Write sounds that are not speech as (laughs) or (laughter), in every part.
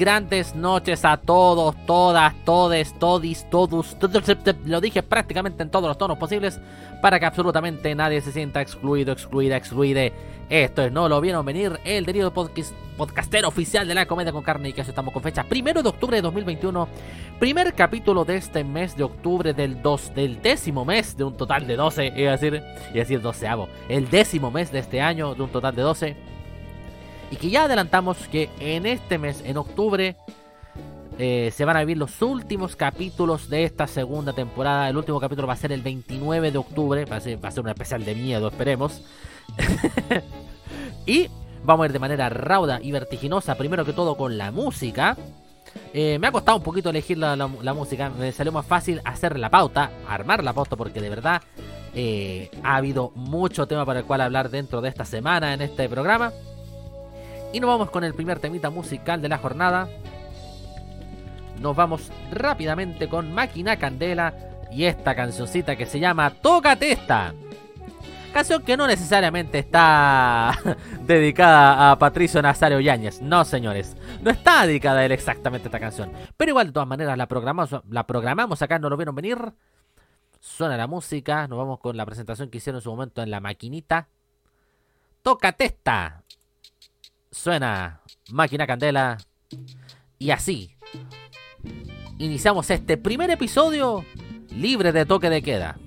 Grandes noches a todos, todas, todes, todis, todos. Lo dije prácticamente en todos los tonos posibles para que absolutamente nadie se sienta excluido, excluida, excluide. Esto es No Lo Vieron Venir, el derido podcast, podcastero oficial de la comedia con carne y queso. Estamos con fecha primero de octubre de 2021. Primer capítulo de este mes de octubre del, dos, del décimo mes de un total de 12. Iba a decir, iba a decir doceavo. El décimo mes de este año de un total de 12 y que ya adelantamos que en este mes, en octubre, eh, se van a vivir los últimos capítulos de esta segunda temporada. El último capítulo va a ser el 29 de octubre, va a ser, va a ser un especial de miedo, esperemos. (laughs) y vamos a ir de manera rauda y vertiginosa, primero que todo con la música. Eh, me ha costado un poquito elegir la música, me salió más fácil hacer la pauta, armar la pauta, porque de verdad eh, ha habido mucho tema para el cual hablar dentro de esta semana en este programa. Y nos vamos con el primer temita musical de la jornada. Nos vamos rápidamente con Máquina Candela y esta cancioncita que se llama Tócate esta. Canción que no necesariamente está (laughs) dedicada a Patricio Nazario Yáñez. No, señores. No está dedicada a él exactamente esta canción. Pero igual, de todas maneras, la programamos, la programamos acá, no lo vieron venir. Suena la música. Nos vamos con la presentación que hicieron en su momento en la maquinita. Tócate esta suena Máquina Candela. Y así iniciamos este primer episodio libre de toque de queda.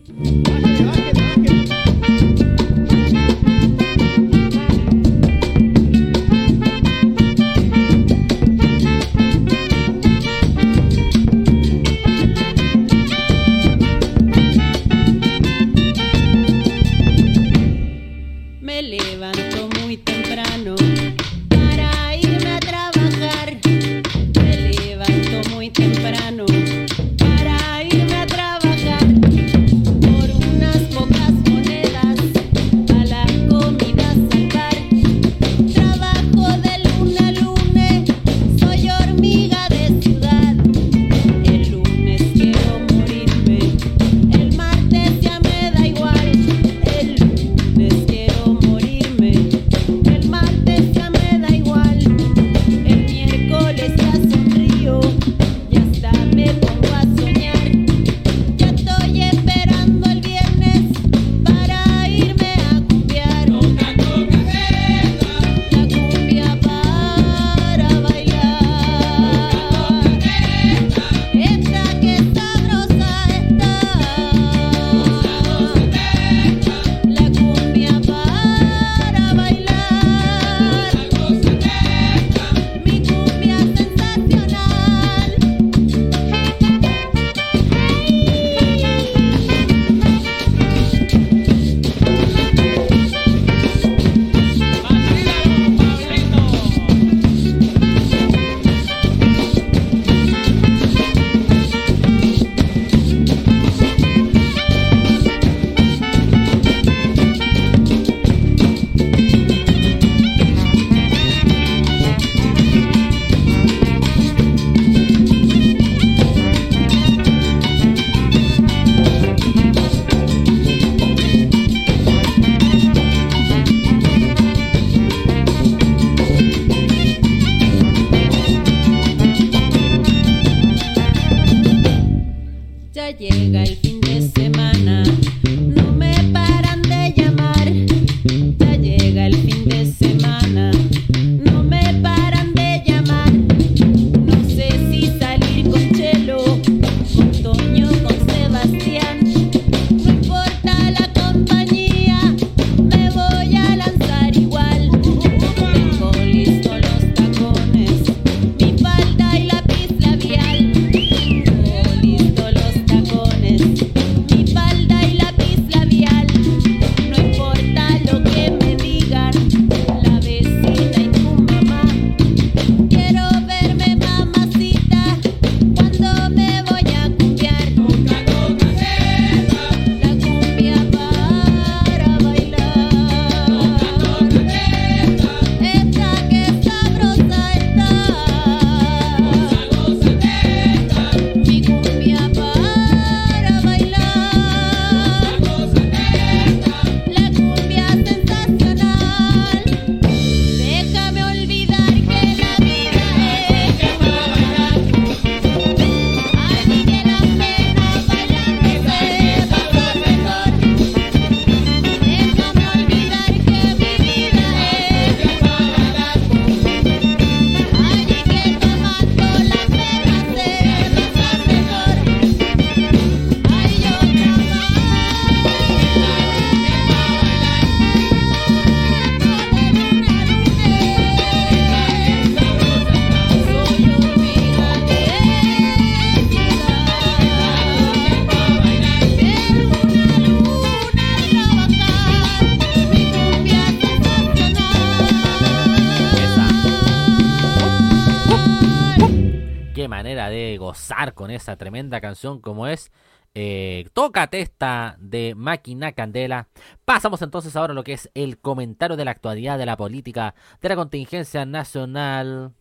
Esa tremenda canción como es eh, Toca Testa de Máquina Candela. Pasamos entonces ahora a lo que es el comentario de la actualidad de la política de la contingencia nacional.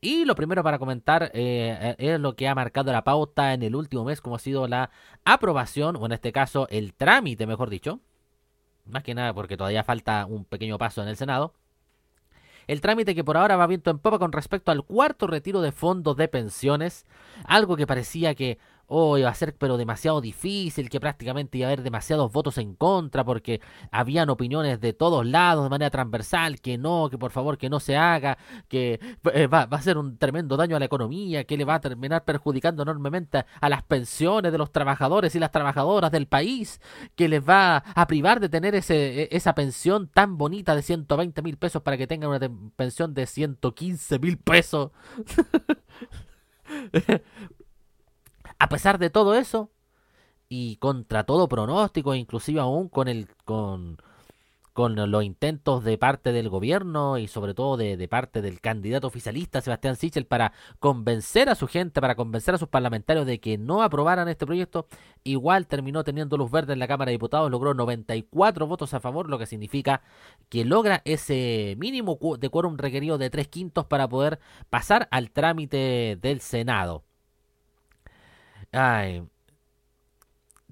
Y lo primero para comentar eh, es lo que ha marcado la pauta en el último mes, como ha sido la aprobación, o en este caso el trámite, mejor dicho. Más que nada porque todavía falta un pequeño paso en el Senado. El trámite que por ahora va viento en popa con respecto al cuarto retiro de fondos de pensiones. Algo que parecía que oh, iba a ser pero demasiado difícil, que prácticamente iba a haber demasiados votos en contra porque habían opiniones de todos lados de manera transversal, que no, que por favor que no se haga, que eh, va, a ser un tremendo daño a la economía, que le va a terminar perjudicando enormemente a las pensiones de los trabajadores y las trabajadoras del país, que les va a privar de tener ese, e, esa pensión tan bonita de 120 mil pesos para que tengan una pensión de 115 mil pesos. (laughs) A pesar de todo eso, y contra todo pronóstico, inclusive aún con el con, con los intentos de parte del gobierno y sobre todo de, de, parte del candidato oficialista Sebastián Sichel para convencer a su gente, para convencer a sus parlamentarios de que no aprobaran este proyecto, igual terminó teniendo luz verde en la Cámara de Diputados, logró 94 votos a favor, lo que significa que logra ese mínimo de quórum requerido de tres quintos para poder pasar al trámite del Senado. Ay.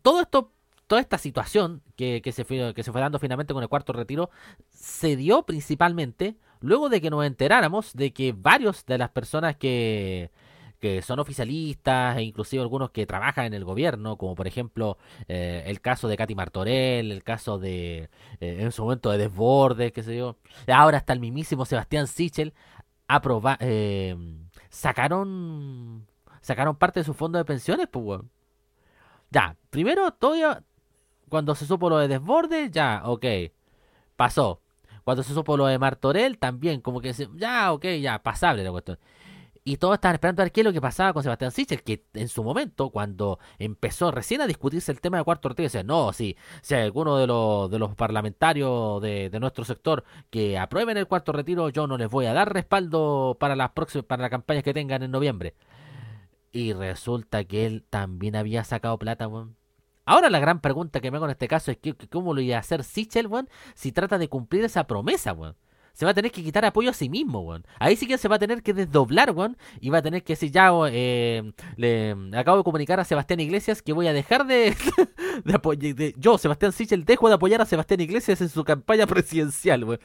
Todo esto, toda esta situación que, que, se fue, que se fue dando finalmente con el cuarto retiro, se dio principalmente luego de que nos enteráramos de que varios de las personas que, que son oficialistas e inclusive algunos que trabajan en el gobierno, como por ejemplo eh, el caso de Katy Martorell, el caso de eh, en su momento de Desbordes, qué sé yo, ahora hasta el mismísimo Sebastián Sichel, eh, sacaron sacaron parte de su fondo de pensiones, pues, weón. Ya, primero, todo cuando se supo lo de Desbordes, ya, ok, pasó. Cuando se supo lo de Martorell, también, como que, ya, ok, ya, pasable la cuestión. Y todos estaban esperando a ver qué es lo que pasaba con Sebastián Sichel, que en su momento, cuando empezó recién a discutirse el tema de cuarto retiro, decía, no, sí, si alguno de los, de los parlamentarios de, de, nuestro sector que aprueben el cuarto retiro, yo no les voy a dar respaldo para las próximas, para las campañas que tengan en noviembre. Y resulta que él también había sacado plata, weón. Ahora la gran pregunta que me hago en este caso es que, cómo lo iba a hacer Sichel, weón, si trata de cumplir esa promesa, weón. Se va a tener que quitar apoyo a sí mismo, weón. Ahí sí que se va a tener que desdoblar, weón. Y va a tener que decir, ya, eh, le, acabo de comunicar a Sebastián Iglesias que voy a dejar de, (laughs) de apoyar. yo, Sebastián Sichel, dejo de apoyar a Sebastián Iglesias en su campaña (laughs) presidencial, (laughs) weón.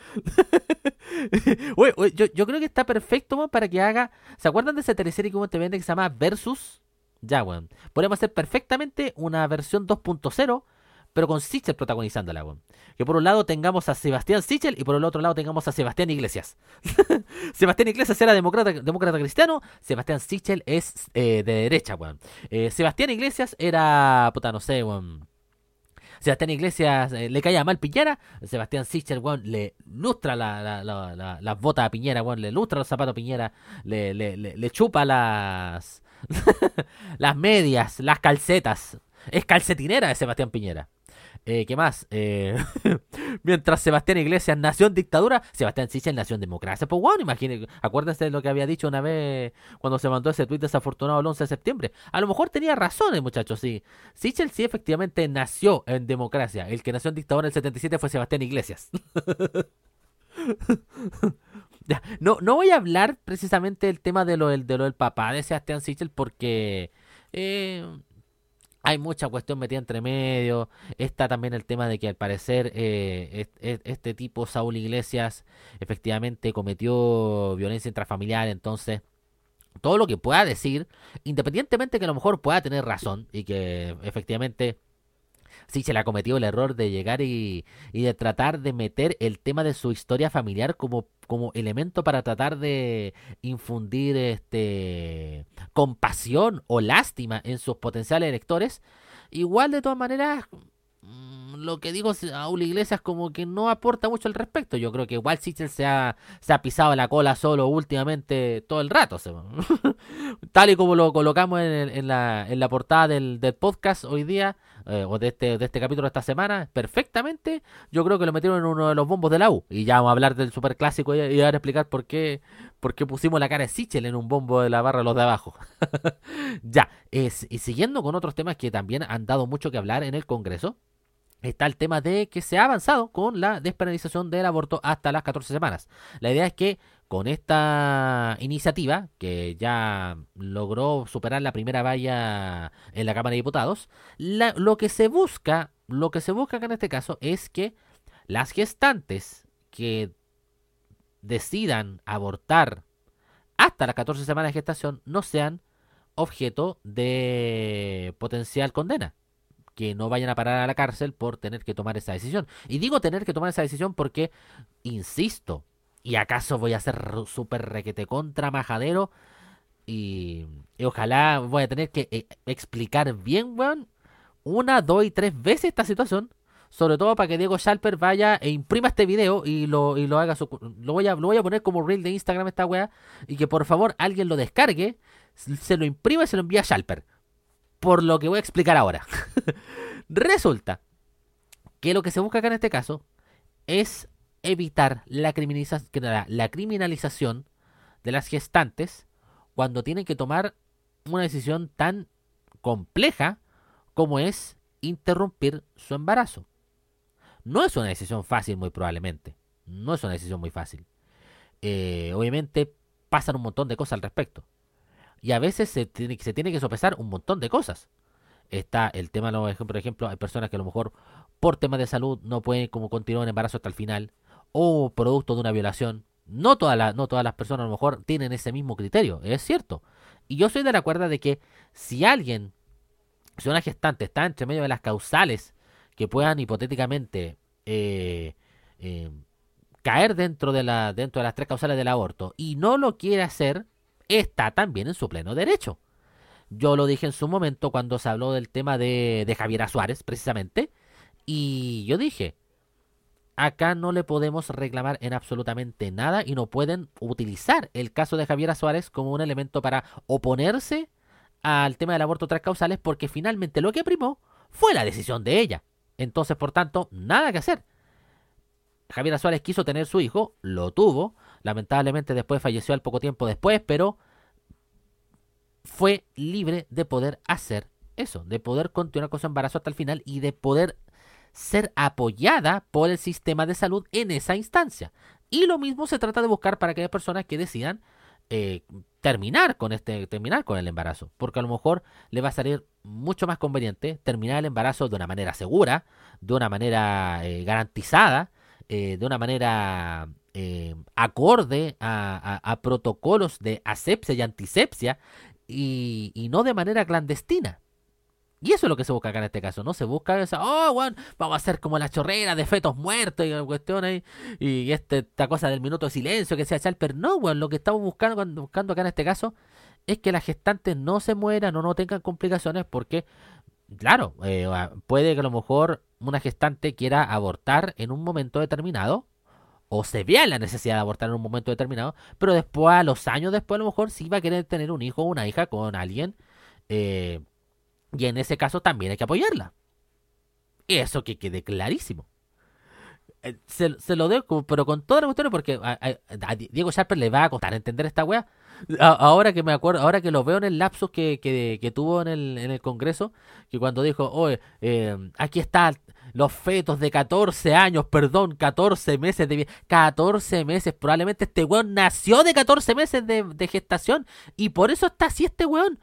yo, yo, creo que está perfecto, weón, para que haga. ¿Se acuerdan de esa teleserie que te vende que se llama Versus? Ya, weón. Podemos hacer perfectamente una versión 2.0 pero con Sichel protagonizándola, weón. Que por un lado tengamos a Sebastián Sichel y por el otro lado tengamos a Sebastián Iglesias. (laughs) Sebastián Iglesias era demócrata, demócrata cristiano, Sebastián Sichel es eh, de derecha, weón. Eh, Sebastián Iglesias era, puta, no sé, weón. Sebastián Iglesias eh, le caía mal Piñera, Sebastián Sichel, weón, le lustra las la, la, la, la botas a Piñera, weón, le lustra los zapatos a Piñera, le, le chupa las (laughs) las medias, las calcetas. Es calcetinera de Sebastián Piñera. Eh, ¿Qué más? Eh, (laughs) mientras Sebastián Iglesias nació en dictadura, Sebastián Sichel nació en democracia. Pues bueno, imagínense, acuérdense de lo que había dicho una vez cuando se mandó ese tuit desafortunado el 11 de septiembre. A lo mejor tenía razones, muchachos, sí. Sichel sí efectivamente nació en democracia. El que nació en dictadura en el 77 fue Sebastián Iglesias. (laughs) no, no voy a hablar precisamente del tema de lo, del, papá de Sebastián Sichel porque... Eh, hay mucha cuestión metida entre medio. Está también el tema de que al parecer eh, este tipo, Saúl Iglesias, efectivamente cometió violencia intrafamiliar. Entonces, todo lo que pueda decir, independientemente que a lo mejor pueda tener razón y que efectivamente sí se le ha cometido el error de llegar y, de tratar de meter el tema de su historia familiar como, como elemento para tratar de infundir este compasión o lástima en sus potenciales electores. Igual de todas maneras, lo que digo a Uli Iglesias como que no aporta mucho al respecto. Yo creo que igual Sichel se ha, se ha pisado la cola solo últimamente todo el rato. (laughs) Tal y como lo colocamos en, en, la, en la portada del, del podcast hoy día, eh, o de este, de este capítulo de esta semana, perfectamente, yo creo que lo metieron en uno de los bombos de la U. Y ya vamos a hablar del superclásico y, y a explicar por qué, porque pusimos la cara de Sichel en un bombo de la barra los de abajo. (laughs) ya, es, y siguiendo con otros temas que también han dado mucho que hablar en el Congreso, está el tema de que se ha avanzado con la despenalización del aborto hasta las 14 semanas. La idea es que con esta iniciativa, que ya logró superar la primera valla en la Cámara de Diputados, la- lo que se busca, lo que se busca acá en este caso es que las gestantes que decidan abortar hasta las 14 semanas de gestación no sean objeto de potencial condena que no vayan a parar a la cárcel por tener que tomar esa decisión. Y digo tener que tomar esa decisión porque, insisto, y acaso voy a ser súper requete contra majadero y, ojalá voy a tener que eh, explicar bien, weón, una, dos y tres veces esta situación. Sobre todo para que Diego Schalper vaya e imprima este video y lo, y lo haga su, lo voy a lo voy a poner como reel de Instagram esta weá y que por favor alguien lo descargue, se lo imprima y se lo envía a Schalper. Por lo que voy a explicar ahora. (laughs) Resulta que lo que se busca acá en este caso es evitar la, la criminalización de las gestantes cuando tienen que tomar una decisión tan compleja como es interrumpir su embarazo. No es una decisión fácil, muy probablemente. No es una decisión muy fácil. Eh, obviamente pasan un montón de cosas al respecto. Y a veces se tiene, se tiene que sopesar un montón de cosas. Está el tema, por ejemplo, hay personas que a lo mejor por temas de salud no pueden como continuar el embarazo hasta el final. O producto de una violación. No todas, las, no todas las personas a lo mejor tienen ese mismo criterio, es cierto. Y yo soy de la cuerda de que si alguien, si una gestante está entre medio de las causales que puedan hipotéticamente eh, eh, caer dentro de, la, dentro de las tres causales del aborto y no lo quiere hacer, está también en su pleno derecho. Yo lo dije en su momento cuando se habló del tema de, de Javiera Suárez, precisamente, y yo dije, acá no le podemos reclamar en absolutamente nada y no pueden utilizar el caso de Javiera Suárez como un elemento para oponerse al tema del aborto tras causales porque finalmente lo que primó fue la decisión de ella. Entonces, por tanto, nada que hacer. Javiera Suárez quiso tener su hijo, lo tuvo, lamentablemente después falleció al poco tiempo después, pero fue libre de poder hacer eso, de poder continuar con su embarazo hasta el final y de poder ser apoyada por el sistema de salud en esa instancia. Y lo mismo se trata de buscar para aquellas personas que decidan eh, terminar con este, terminar con el embarazo, porque a lo mejor le va a salir mucho más conveniente terminar el embarazo de una manera segura, de una manera eh, garantizada, eh, de una manera eh, acorde a, protocolos de asepsia y antisepsia y, y no de manera clandestina. Y eso es lo que se busca acá en este caso, ¿no? Se busca esa, oh, weón, vamos a hacer como la chorrera de fetos muertos y la cuestión ahí, y este, esta cosa del minuto de silencio que sea echar, pero no, weón, lo que estamos buscando, buscando acá en este caso es que las gestantes no se mueran o no tengan complicaciones porque, claro, eh, puede que a lo mejor una gestante quiera abortar en un momento determinado, o se vea la necesidad de abortar en un momento determinado, pero después, a los años después, a lo mejor sí va a querer tener un hijo o una hija con alguien, eh, y en ese caso también hay que apoyarla. Eso que quede clarísimo. Eh, Se, se lo dejo, pero con toda la cuestión, porque a, Diego Sharper le va a costar entender esta wea. A- ahora que me acuerdo, ahora que lo veo en el lapsus que, que, tuvo en el, en el Congreso, que cuando dijo, oye, eh, aquí están los fetos de 14 años, perdón, 14 meses de vie- 14 meses, probablemente este weón nació de 14 meses de, de gestación y por eso está así este weón.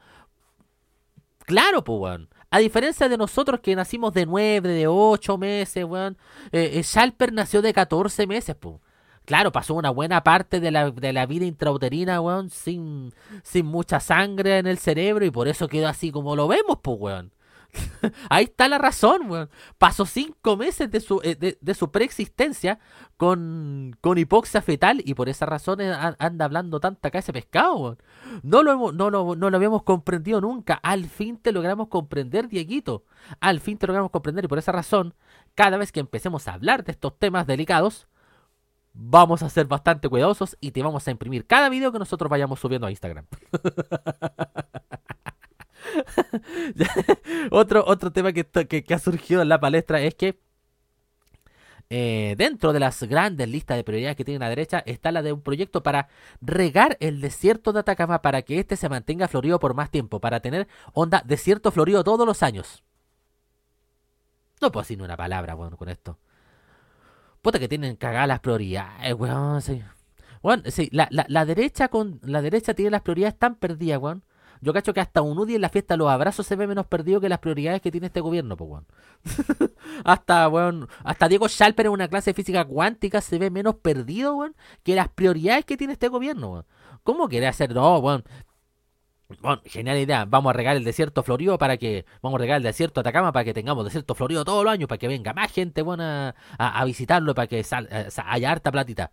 Claro, pues, weón. A diferencia de nosotros que nacimos de 9, de 8 meses, weón. Eh, eh, Schalper nació de 14 meses, pues. Claro, pasó una buena parte de la, de la vida intrauterina, weón, sin, sin mucha sangre en el cerebro y por eso quedó así como lo vemos, pues, weón. (laughs) Ahí está la razón, weón. Pasó cinco meses de su, eh, de, su preexistencia con, con hipoxia fetal y por esa razón anda hablando tanta acá ese pescado, weón. No lo, hemos- no, lo, no lo habíamos comprendido nunca. Al fin te logramos comprender, Dieguito. Al fin te logramos comprender y por esa razón, cada vez que empecemos a hablar de estos temas delicados, vamos a ser bastante cuidadosos y te vamos a imprimir cada video que nosotros vayamos subiendo a Instagram. (laughs) (laughs) otro, otro tema que, que, ha surgido en la palestra es que eh, dentro de las grandes listas de prioridades que tiene la derecha está la de un proyecto para regar el desierto de Atacama para que éste se mantenga florido por más tiempo, para tener onda desierto florido todos los años. No puedo decir una palabra, weón, con esto. Puta que tienen cagadas las prioridades. Sí. Sí, la, la, derecha con la derecha tiene las prioridades tan perdidas. Yo cacho que hasta un UDI en la fiesta los abrazos se ve menos perdido que las prioridades que tiene este gobierno, pues, weón. (laughs) hasta, weón, hasta Diego Schalper en una clase de física cuántica se ve menos perdido, weón, que las prioridades que tiene este gobierno, weón. ¿Cómo quiere hacer? No, weón. Bueno, genial idea. Vamos a regar el desierto florido para que. Vamos a regar el desierto Atacama para que tengamos desierto florido todos los años, para que venga más gente buena a, a visitarlo, para que sal, eh, haya harta platita.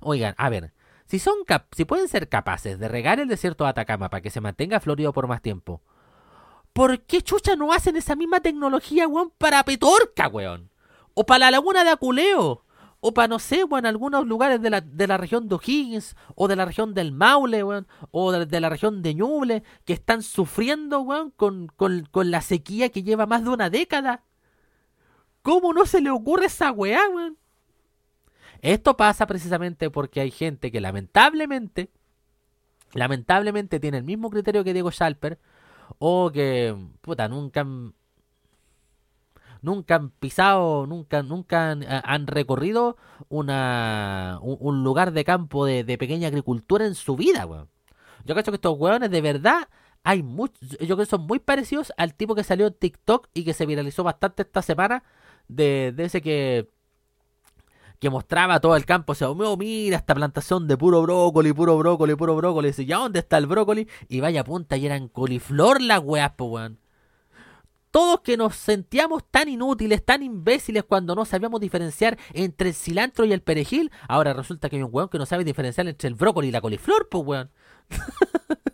Oigan, a ver. Si, son si pueden ser capaces de regar el desierto de Atacama para que se mantenga florido por más tiempo, ¿por qué chucha no hacen esa misma tecnología, weón, para Petorca, weón? O para la laguna de Aculeo. O para, no sé, weón, algunos lugares de la, de la región de O'Higgins, o de la región del Maule, weón, o de, de la región de Ñuble, que están sufriendo, weón, con, con, con la sequía que lleva más de una década. ¿Cómo no se le ocurre esa weá, weón? Esto pasa precisamente porque hay gente que lamentablemente, lamentablemente tiene el mismo criterio que Diego Schalper, o que, puta, nunca han, nunca han pisado, nunca, nunca han, han recorrido una, un, lugar de campo de, de, pequeña agricultura en su vida, weón. Yo creo que estos weones de verdad hay muchos, yo creo que son muy parecidos al tipo que salió en TikTok y que se viralizó bastante esta semana de, de ese que que mostraba todo el campo, o sea, oh, mira esta plantación de puro brócoli, puro brócoli, puro brócoli, y ¿ya dónde está el brócoli? Y vaya punta, y eran coliflor las weas, po weón. Todos que nos sentíamos tan inútiles, tan imbéciles cuando no sabíamos diferenciar entre el cilantro y el perejil, ahora resulta que hay un weón que no sabe diferenciar entre el brócoli y la coliflor, po weón. (laughs)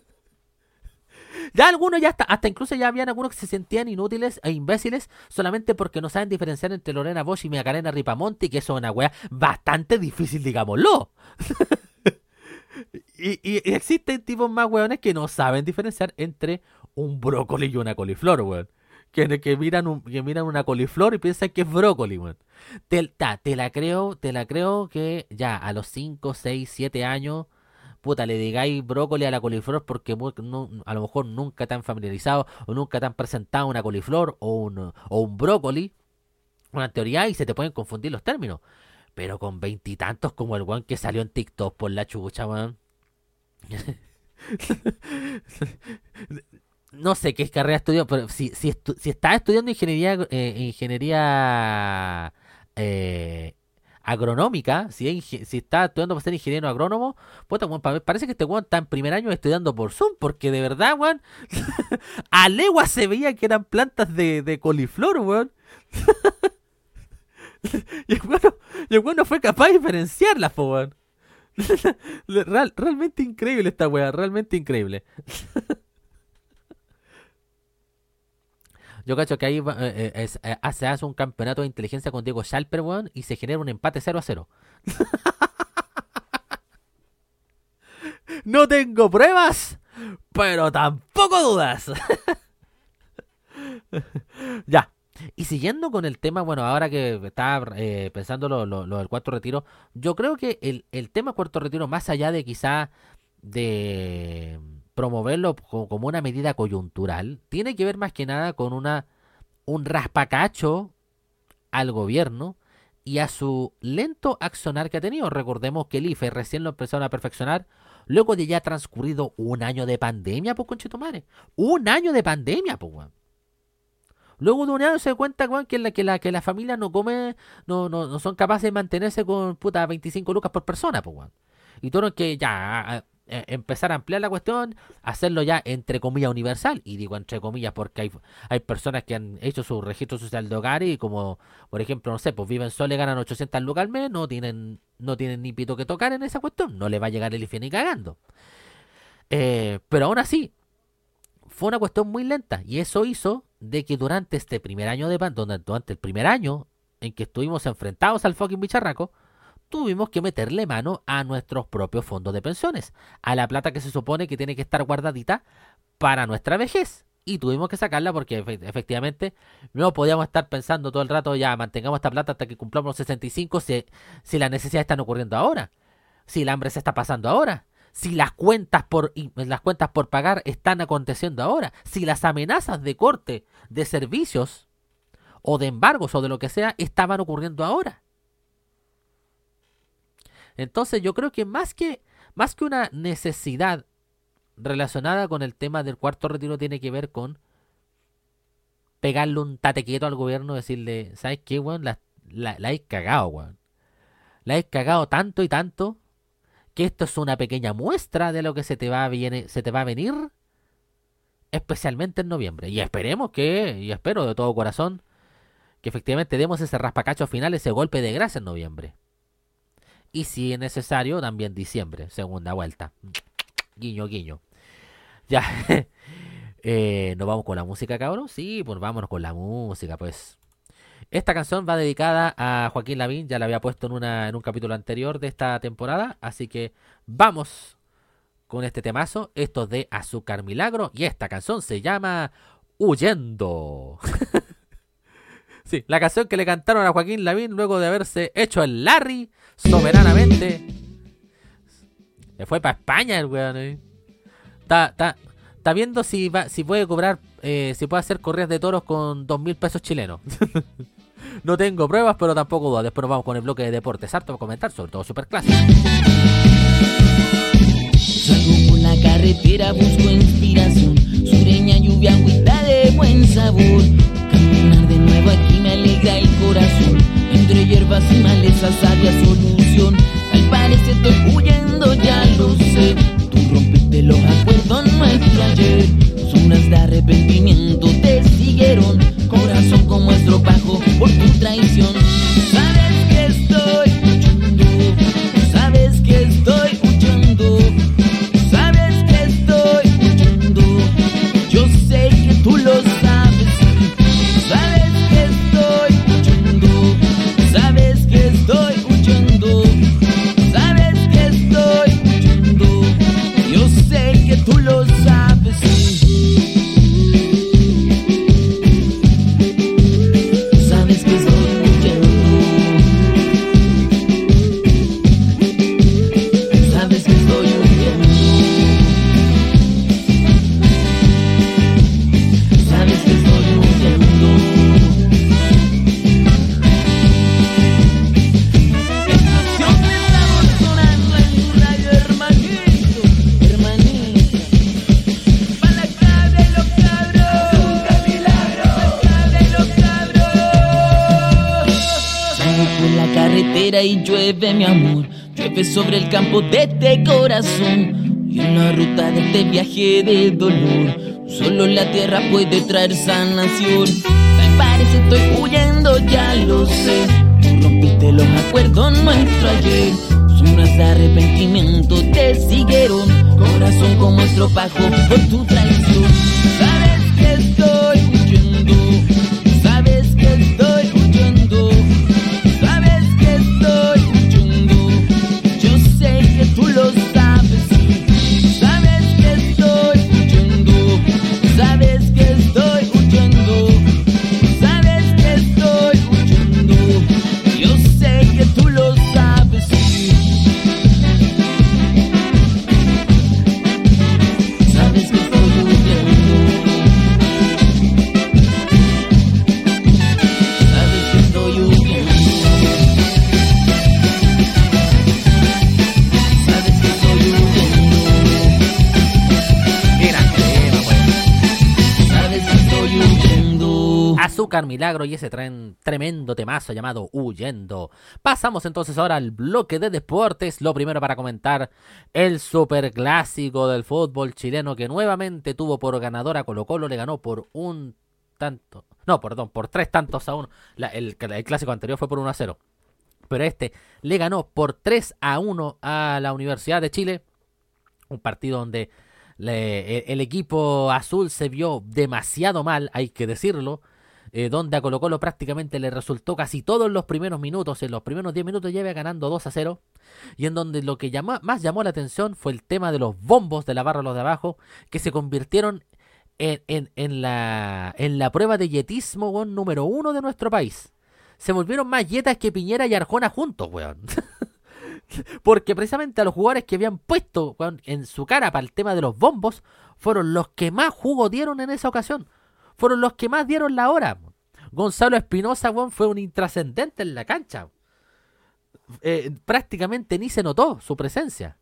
Ya algunos ya hasta, hasta incluso ya habían algunos que se sentían inútiles e imbéciles solamente porque no saben diferenciar entre Lorena Bosch y Macarena Ripamonti, que eso es una wea bastante difícil, digámoslo. (laughs) y, y, existen tipos más weones que no saben diferenciar entre un brócoli y una coliflor, weón. Que, que, miran un, que miran una coliflor y piensan que es brócoli, weón. Te, te la creo, te la creo que ya a los 5, 6, 7 años puta, le digáis brócoli a la coliflor porque a lo mejor nunca te han familiarizado o nunca te han presentado una coliflor o un, o un brócoli, una teoría y se te pueden confundir los términos. Pero con veintitantos como el one que salió en TikTok por la chucha, man. (laughs) no sé qué carrera estudió, pero si, si, estás estudiando ingeniería, eh, ingeniería eh, agronómica, si, está estudiando para ser ingeniero agrónomo, puta, parece que este weón está en primer año estudiando por Zoom, porque de verdad, weón, (laughs) a legua se veía que eran plantas de, coliflor, weón. (laughs) y, el weón, y el no fue capaz de diferenciarlas, weón. (laughs) Real, realmente increíble esta weá, realmente increíble. Yo cacho que ahí eh, es, eh, se hace un campeonato de inteligencia con Diego Schalper, weón, y se genera un empate 0 a 0. (laughs) no tengo pruebas, pero tampoco dudas. (laughs) ya. Y siguiendo con el tema, bueno, ahora que estaba eh, pensando lo, del cuarto retiro, yo creo que el tema cuarto retiro, más allá de quizá de promoverlo como una medida coyuntural tiene que ver más que nada con una un raspacacho al gobierno y a su lento accionar que ha tenido. Recordemos que el IFE recién lo empezaron a perfeccionar luego de ya transcurrido un año de pandemia, pues conchetumare. Un año de pandemia, pues. Luego de un año se cuenta, weón, que la, que la, que la familia no come, no, no, no son capaces de mantenerse con puta 25 lucas por persona, pues weón. Y todo que ya eh, empezar a ampliar la cuestión, hacerlo ya entre comillas universal, y digo entre comillas porque hay, hay personas que han hecho su registro social de hogar y como, por ejemplo, no sé, pues viven solo y ganan 800 lucas al mes, no tienen, no tienen ni pito que tocar en esa cuestión, no le va a llegar el IFE ni cagando. Eh, pero aún así, fue una cuestión muy lenta, y eso hizo de que durante este primer año de pandemia, durante el primer año en que estuvimos enfrentados al fucking bicharraco, tuvimos que meterle mano a nuestros propios fondos de pensiones, a la plata que se supone que tiene que estar guardadita para nuestra vejez. y tuvimos que sacarla porque efe- efectivamente no podíamos estar pensando todo el rato ya mantengamos esta plata hasta que cumplamos los 65 si, si las necesidades están ocurriendo ahora, si el hambre se está pasando ahora, si las cuentas por las cuentas por pagar están aconteciendo ahora, si las amenazas de corte de servicios o de embargos o de lo que sea estaban ocurriendo ahora. Entonces yo creo que más que más que una necesidad relacionada con el tema del cuarto retiro tiene que ver con pegarle un tate quieto al gobierno, decirle, ¿sabes qué, weón? La, la, he cagado, weón. La he cagado tanto y tanto que esto es una pequeña muestra de lo que se te va a, se te va a venir, especialmente en noviembre. Y esperemos que, y espero de todo corazón, que efectivamente demos ese raspacacho final, ese golpe de gracia en noviembre. Y si es necesario, también diciembre, segunda vuelta. Guiño, guiño. Ya. (laughs) eh, ¿Nos vamos con la música, cabrón? Sí, pues vámonos con la música, pues. Esta canción va dedicada a Joaquín Lavín, ya la había puesto en, una, en un capítulo anterior de esta temporada, así que vamos con este temazo. Esto es de Azúcar Milagro y esta canción se llama Huyendo. (laughs) sí, la canción que le cantaron a Joaquín Lavín luego de haberse hecho el Larry soberanamente. Se fue para España el weón. eh. Está, está, está viendo si va, si puede cobrar, eh, si puede hacer corridas de toros con dos mil pesos chilenos. (laughs) no tengo pruebas, pero tampoco dudas. Después nos vamos con el bloque de deportes. Harto para comentar, sobre todo superclásico. Salgo por la carretera, busco inspiración. Sureña, lluvia, agüita de buen sabor. Caminar de nuevo aquí me alegra el corazón. Hierbas y malezas había solución. Al parecer estoy huyendo, ya lo sé. Tú rompiste los acuerdos nuestro ayer. Sombras de arrepentimiento te siguieron. Corazón como estropajo por tu traición. Campo de este corazón y en la ruta de este viaje de dolor. Solo la tierra puede traer sanación. Me parece estoy huyendo, ya lo sé. Rompiste los acuerdos nuestros ayer. Sombras de arrepentimiento te siguieron. Corazón como estropajo por tu traición. Milagro y ese tren tremendo temazo llamado Huyendo. Pasamos entonces ahora al bloque de deportes. Lo primero para comentar el superclásico del fútbol chileno que nuevamente tuvo por ganadora Colo Colo. Le ganó por un tanto. No, perdón, por tres tantos a uno. La- el, clásico anterior fue por 1 a 0. Pero este le ganó por 3 a 1 a la Universidad de Chile. Un partido donde le- el equipo azul se vio demasiado mal, hay que decirlo. Eh, donde a Colo Colo prácticamente le resultó casi todos los primeros minutos, en los primeros 10 minutos lleva ganando 2 a 0. Y en donde lo que llamó- más llamó la atención fue el tema de los bombos de la barra los de abajo, que se convirtieron en, en, la, en la prueba de yetismo, weón, número uno de nuestro país. Se volvieron más yetas que Piñera y Arjona juntos, weón. (laughs) Porque precisamente a los jugadores que habían puesto en su cara para el tema de los bombos fueron los que más jugo dieron en esa ocasión. Fueron los que más dieron la hora. Gonzalo Espinosa, weón, fue un intrascendente en la cancha. Eh, prácticamente ni se notó su presencia.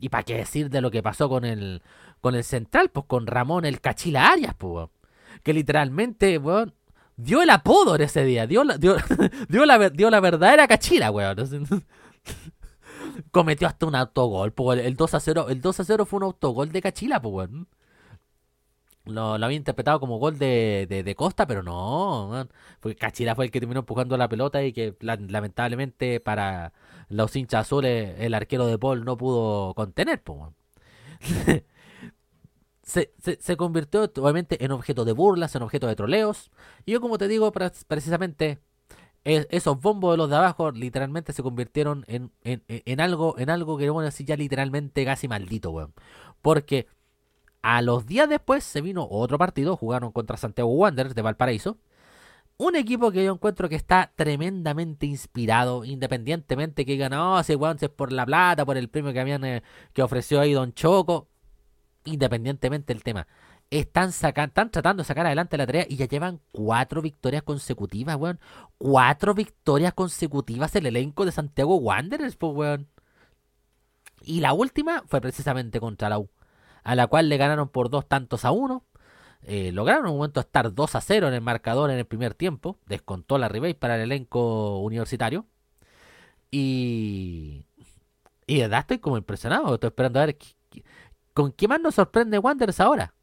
Y para qué decir de lo que pasó con el, con el central, pues con Ramón el Cachila Arias, pues, weón. Que literalmente, weón, dio el apodo en ese día. Dio la, dio, (laughs) dio la, dio la verdadera Cachila, weón. (laughs) Cometió hasta un autogol, pues, el 2 a 0. El 2 a 0 fue un autogol de Cachila, pues, weón. Lo, lo había interpretado como gol de, de, Costa, pero no, weón. Porque Cachila fue el que terminó empujando la pelota y que la- lamentablemente para los hinchas azules el arquero de Paul no pudo contener, weón. (laughs) se, se, se convirtió obviamente en objeto de burlas, en objeto de troleos. Y yo como te digo, pre- precisamente e- esos bombos de los de abajo literalmente se convirtieron en, en, en- algo, en algo que bueno decir ya literalmente casi maldito, weón. Porque a los días después se vino otro partido, jugaron contra Santiago Wanderers de Valparaíso. Un equipo que yo encuentro que está tremendamente inspirado, independientemente que digan, no, weón si es por la plata, por el premio que habían eh, que ofreció ahí Don Choco independientemente del tema, están, sacan, están tratando de sacar adelante la tarea y ya llevan cuatro victorias consecutivas, weón. Cuatro victorias consecutivas el elenco de Santiago Wanderers, pues, weón. Y la última fue precisamente contra la U, a la cual le ganaron por dos tantos a uno. Eh, lograron en un momento estar 2 a 0 en el marcador en el primer tiempo. Descontó la Ribey para el elenco universitario. Y. Y de verdad estoy como impresionado. Estoy esperando a ver con qué más nos sorprende Wanderers ahora.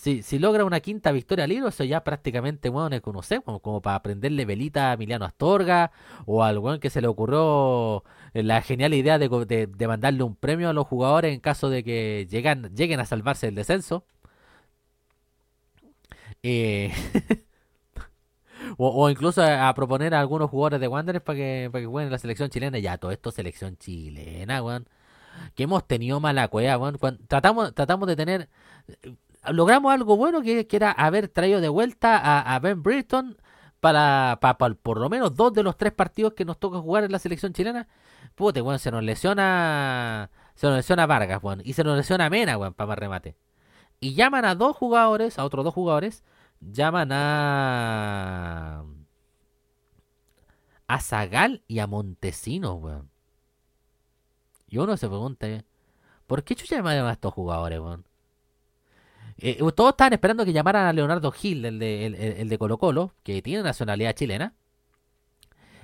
Si, si logra una quinta victoria al hilo, eso ya prácticamente, bueno, como, sé, como, como para prenderle velita a Emiliano Astorga o al weón que se le ocurrió eh, la genial idea de, de- mandarle un premio a los jugadores en caso de que llegan, lleguen a salvarse del descenso. Eh, (laughs) o, incluso a, proponer a algunos jugadores de Wanderers para que, para que jueguen en la selección chilena. Ya, todo esto selección chilena, weón. Que hemos tenido mala cueva, weón. Tratamos, tratamos de tener logramos algo bueno que, era haber traído de vuelta a, Ben Britton para, para, por lo menos dos de los tres partidos que nos toca jugar en la selección chilena. Puta, weón, se nos lesiona. Se nos lesiona Vargas, weón. Y se nos lesiona Mena, weón, para más remate. Y llaman a dos jugadores, a otros dos jugadores. Llaman a. A Zagal y a Montesinos, weón. Y uno se pregunta, ¿por qué chucha llaman a estos jugadores, weón? Eh, todos estaban esperando que llamaran a Leonardo Gil, el de, el, el- de Colo Colo, que tiene nacionalidad chilena.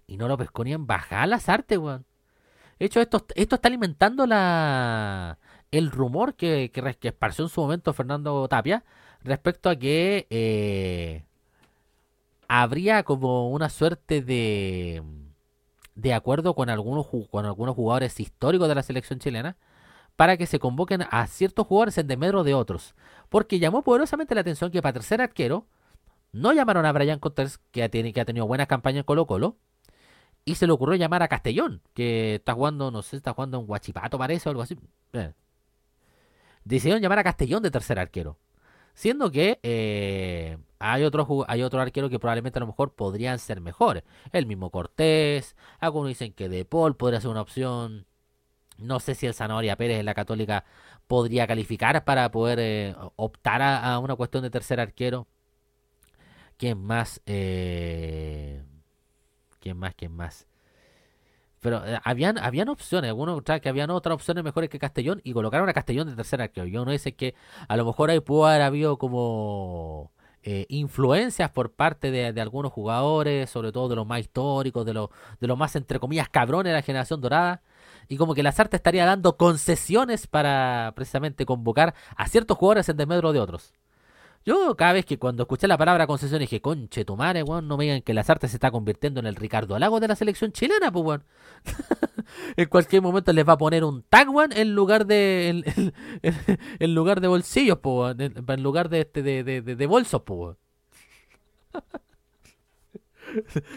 Y no lo pescó bajar las artes, weón. De hecho, esto, esto está alimentando la el rumor que, que, que esparció en su momento Fernando Tapia respecto a que eh, habría como una suerte de de acuerdo con algunos con algunos jugadores históricos de la selección chilena para que se convoquen a ciertos jugadores en desmedro de otros. Porque llamó poderosamente la atención que para tercer arquero no llamaron a Brian Conters, que ha, tenido buenas campañas en Colo Colo, y se le ocurrió llamar a Castellón, que está jugando, no sé, está jugando en Guachipato parece o algo así. Eh. Decidieron llamar a Castellón de tercer arquero. Siendo que eh, hay otro ju- hay otro arquero que probablemente a lo mejor podrían ser mejores. El mismo Cortés, algunos dicen que De Paul podría ser una opción. No sé si el Zanahoria Pérez en la Católica podría calificar para poder eh, optar a, una cuestión de tercer arquero. ¿Quién más? Eh, ¿Quién más? ¿Quién más? Pero eh, habían, habían opciones, algunos que habían otras opciones mejores que Castellón y colocaron a Castellón de tercer arquero. Y uno dice que a lo mejor ahí pudo haber habido como eh, influencias por parte de, de algunos jugadores, sobre todo de los más históricos, de los, de los más entre comillas cabrones de la generación dorada. Y como que la Sarta estaría dando concesiones para precisamente convocar a ciertos jugadores en desmedro de otros. Yo cada vez que cuando escuché la palabra concesión dije, conche tu madre, weón, no me digan que la Sarta se está convirtiendo en el Ricardo Lago de la selección chilena, pues weón. (laughs) en cualquier momento les va a poner un tag, weón, en lugar de en, en- lugar de bolsillos, pues weón, en, lugar de este de, de, de- de bolsos, pues weón. (laughs)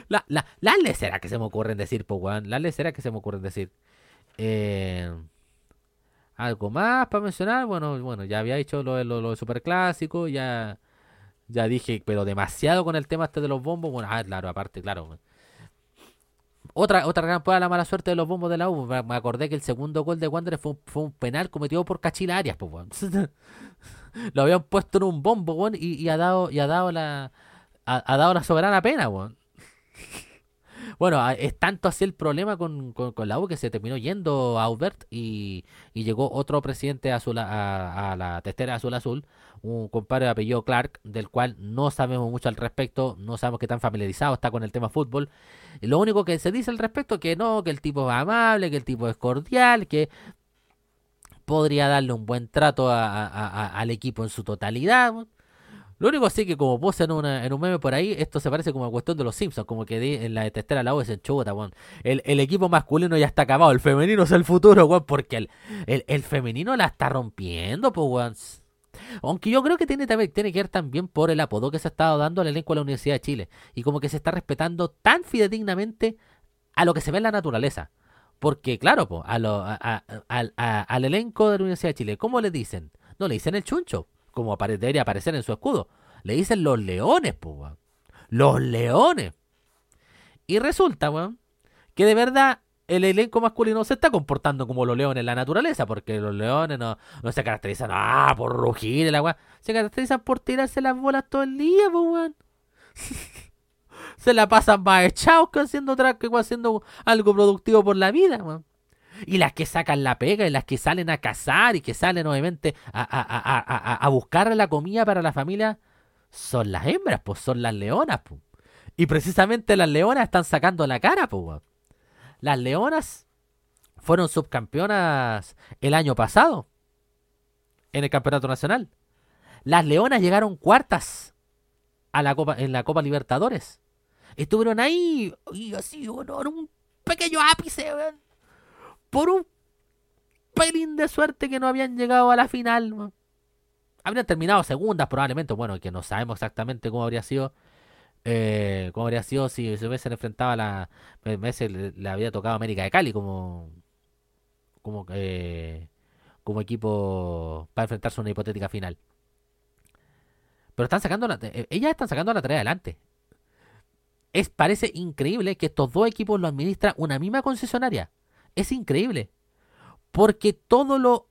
La, la, las que se me ocurren decir, pues weón, las leceras que se me ocurren decir. Eh, Algo más para mencionar, bueno, bueno, ya había hecho lo, lo, lo Superclásico, ya, ya dije, pero demasiado con el tema este de los bombos. Bueno, ah, claro, aparte, claro. Otra, otra gran prueba de la mala suerte de los bombos de la U. Me acordé que el segundo gol de Wanderers fue, fue un penal cometido por Cachila Arias, pues, weón. (laughs) Lo habían puesto en un bombo, weón, y, ha dado, y ha dado la. Ha, dado la soberana pena, weón. (laughs) Bueno, es tanto así el problema con, con, con la U que se terminó yendo Aubert y, y llegó otro presidente azul a, a- la testera azul azul, un compadre de apellido Clark, del cual no sabemos mucho al respecto, no sabemos qué tan familiarizado está con el tema fútbol. Lo único que se dice al respecto es que no, que el tipo es amable, que el tipo es cordial, que podría darle un buen trato a- al equipo en su totalidad. Lo único sí que como puse en, una, en un meme por ahí, esto se parece como a cuestión de los Simpsons, como que en la de testera la U es en chuta, weón. El, el equipo masculino ya está acabado, el femenino es el futuro, weón, porque el, el, el femenino la está rompiendo, pues, weón. Aunque yo creo que tiene, tiene que ver también por el apodo que se ha estado dando al elenco de la Universidad de Chile. Y como que se está respetando tan fidedignamente a lo que se ve en la naturaleza. Porque, claro, po, a lo- a- al elenco de la Universidad de Chile, ¿cómo le dicen? No le dicen el chuncho, como apare- debería aparecer en su escudo. Le dicen los leones, weón. Los leones. Y resulta, weón, que de verdad el elenco masculino se está comportando como los leones en la naturaleza, porque los leones no, no se caracterizan ah, por rugir la weá. Se caracterizan por tirarse las bolas todo el día, po, weón. (laughs) se la pasan más echados que haciendo que haciendo algo productivo por la vida, weón. Y las que sacan la pega y las que salen a cazar y que salen obviamente a, a, a, a, buscar la comida para la familia son las hembras, pues son las leonas, pues. Y precisamente las leonas están sacando la cara, pues. Las leonas fueron subcampeonas el año pasado en el campeonato nacional. Las leonas llegaron cuartas a la Copa, en la Copa Libertadores. Estuvieron ahí y así, bueno, en un pequeño ápice, weón. Por un pelín de suerte que no habían llegado a la final. Habrían terminado segundas probablemente, bueno, que no sabemos exactamente cómo habría sido. Eh, cómo habría sido si se hubiesen enfrentado a la. Me parece le, le había tocado América de Cali como. Como, eh, como equipo para enfrentarse a una hipotética final. Pero están sacando la, eh, ellas están sacando la tarea adelante. Es, parece increíble que estos dos equipos lo administra una misma concesionaria. Es increíble. Porque todo lo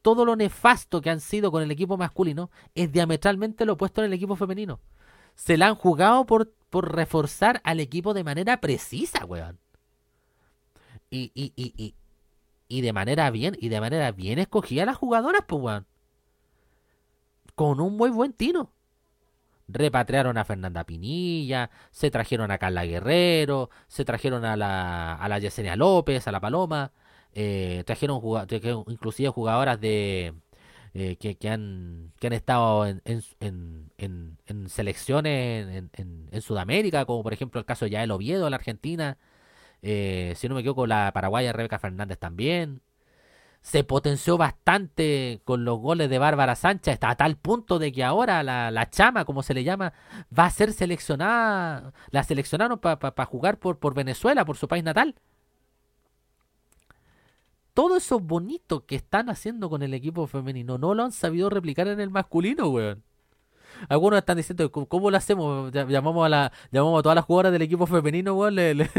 todo lo nefasto que han sido con el equipo masculino es diametralmente lo opuesto en el equipo femenino. Se la han jugado por, por reforzar al equipo de manera precisa, weón. Y, y, y, y, y de manera bien, y de manera bien escogida las jugadoras, pues, weón. Con un muy buen tino. Repatriaron a Fernanda Pinilla, se trajeron a Carla Guerrero, se trajeron a la, a la Yesenia López, a la Paloma, eh, trajeron trajeron inclusive jugadoras de eh, que, que han que han estado en, en, en, en- en selecciones en, en- en Sudamérica, como por ejemplo el caso de Yael Oviedo, la Argentina, eh, si no me equivoco, la paraguaya Rebeca Fernández también. Se potenció bastante con los goles de Bárbara Sánchez, hasta a tal punto de que ahora la, la chama, como se le llama, va a ser seleccionada. La seleccionaron para jugar por, por Venezuela, por su país natal. Todo eso bonito que están haciendo con el equipo femenino no lo han sabido replicar en el masculino, weón. Algunos están diciendo, ¿cómo, lo hacemos? Llamamos a, la, llamamos a todas las jugadoras del equipo femenino, weón. le-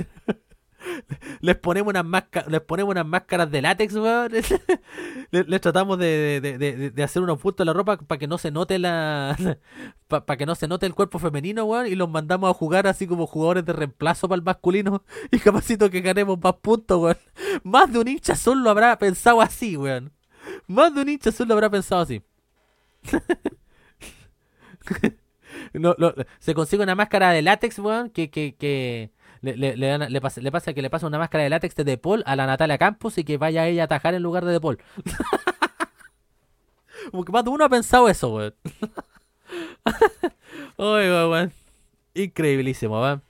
(laughs) les ponemos unas máscaras, les ponemos unas máscaras de látex, weón. (laughs) les, tratamos de, de- de- hacer unos puntos en la ropa para que no se note la (laughs) para que no se note el cuerpo femenino, weón, y los mandamos a jugar así como jugadores de reemplazo para el masculino y capacito que ganemos más puntos, weón. Más de un hincha azul lo habrá pensado así, weón. Más de un hincha azul lo habrá pensado así. No, se consigue una máscara de látex, weón, que, que, que le, le, le pasa, le pasa que le pasa una máscara de látex de De Paul a la Natalia Campos y que vaya ella a atajar en lugar de De Paul. (laughs) Como más de uno ha pensado eso, weón. (laughs) Weón. Increíblísimo, weón.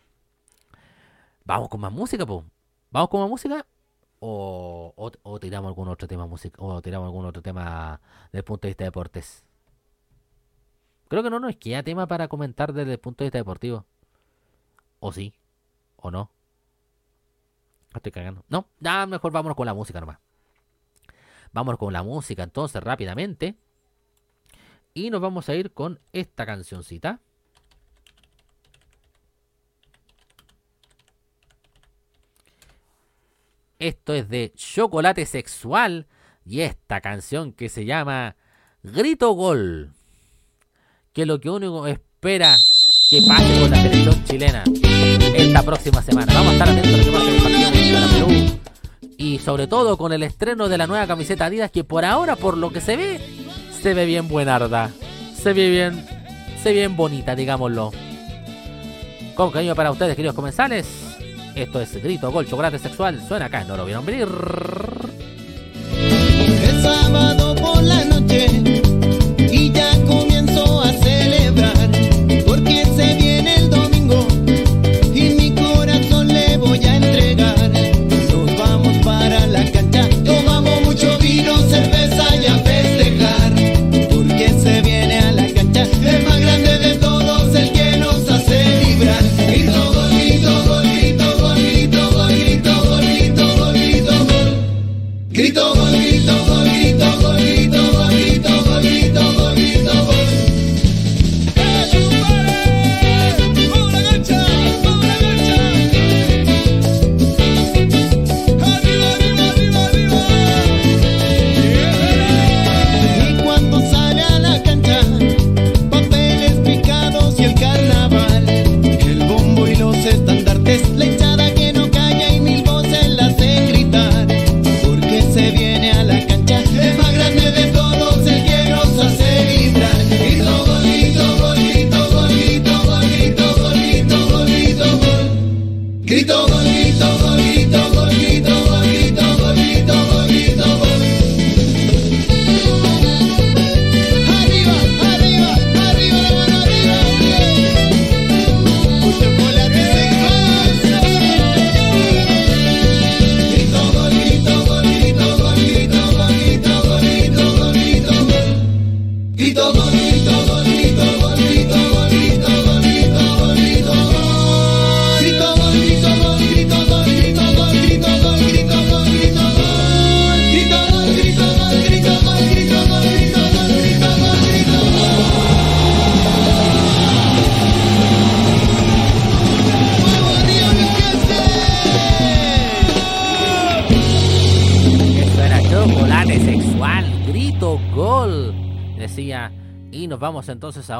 Vamos con más música, po. ¿Vamos con más música? O tiramos algún otro tema música o tiramos algún otro tema desde el punto de vista de deportes. Creo que no nos queda tema para comentar desde el punto de vista deportivo. O sí, o no. Estoy cagando. No, ya mejor vámonos con la música nomás. Vamos con la música entonces rápidamente. Y nos vamos a ir con esta cancioncita. Esto es de Chocolate Sexual y esta canción que se llama Grito Gol. Que lo que uno espera que pase con la selección chilena esta próxima semana. Vamos a estar atentos a lo que pase en el partido contra Perú. Y sobre todo con el estreno de la nueva camiseta Adidas que por ahora, por lo que se ve, se ve bien buenarda. Se ve bien, se ve bien bonita, digámoslo. Con cariño para ustedes, queridos comensales. Esto es Grito, Gol, Chocolate Sexual. Suena acá, no lo vieron venir. El sábado por la noche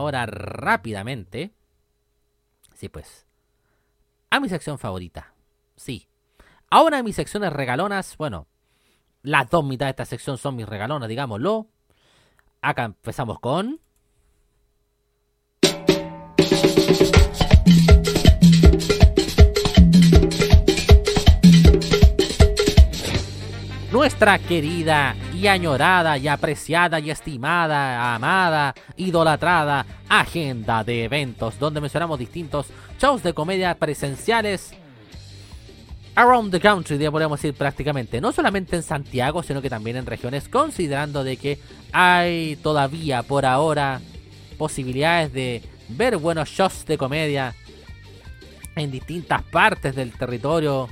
ahora rápidamente. Sí, pues. A mi sección favorita. Sí. Ahora mis secciones regalonas, bueno, las dos mitades de esta sección son mis regalonas, digámoslo. Acá empezamos con... Nuestra querida y añorada y apreciada y estimada, amada, idolatrada agenda de eventos donde mencionamos distintos shows de comedia presenciales around the country, podríamos decir prácticamente, no solamente en Santiago, sino que también en regiones, considerando de que hay todavía por ahora posibilidades de ver buenos shows de comedia en distintas partes del territorio.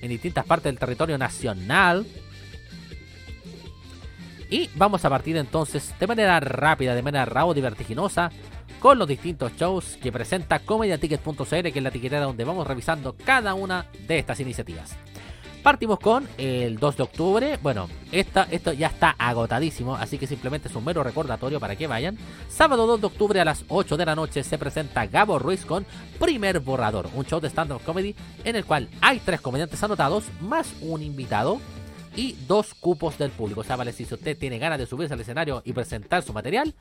En distintas partes del territorio nacional. Y vamos a partir entonces de manera rápida, de manera rauda y vertiginosa, con los distintos shows que presenta comediaticket.cl, que es la etiquetera donde vamos revisando cada una de estas iniciativas. Partimos con el 2 de octubre. Bueno, esta, esto ya está agotadísimo, así que simplemente es un mero recordatorio para que vayan. Sábado 2 de octubre a las 8 de la noche se presenta Gabo Ruiz con Primer Borrador, un show de stand-up comedy en el cual hay tres comediantes anotados más un invitado y dos cupos del público. O sea, si usted tiene ganas de subirse al escenario y presentar su material,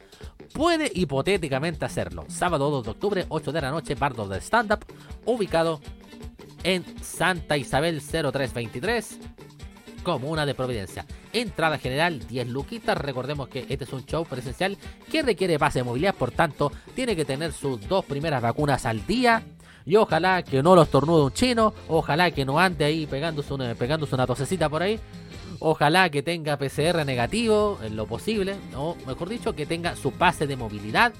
puede hipotéticamente hacerlo. Sábado 2 de octubre, 8 de la noche, Bardo de Stand Up, ubicado en Santa Isabel 0323, Comuna de Providencia. Entrada general 10 luquitas. Recordemos que este es un show presencial que requiere base de movilidad, por tanto, tiene que tener sus dos primeras vacunas al día. Y ojalá que no lo estornude un chino. Ojalá que no ande ahí pegándose una, pegándose una tosecita por ahí. Ojalá que tenga PCR negativo en lo posible. O mejor dicho, que tenga su pase de movilidad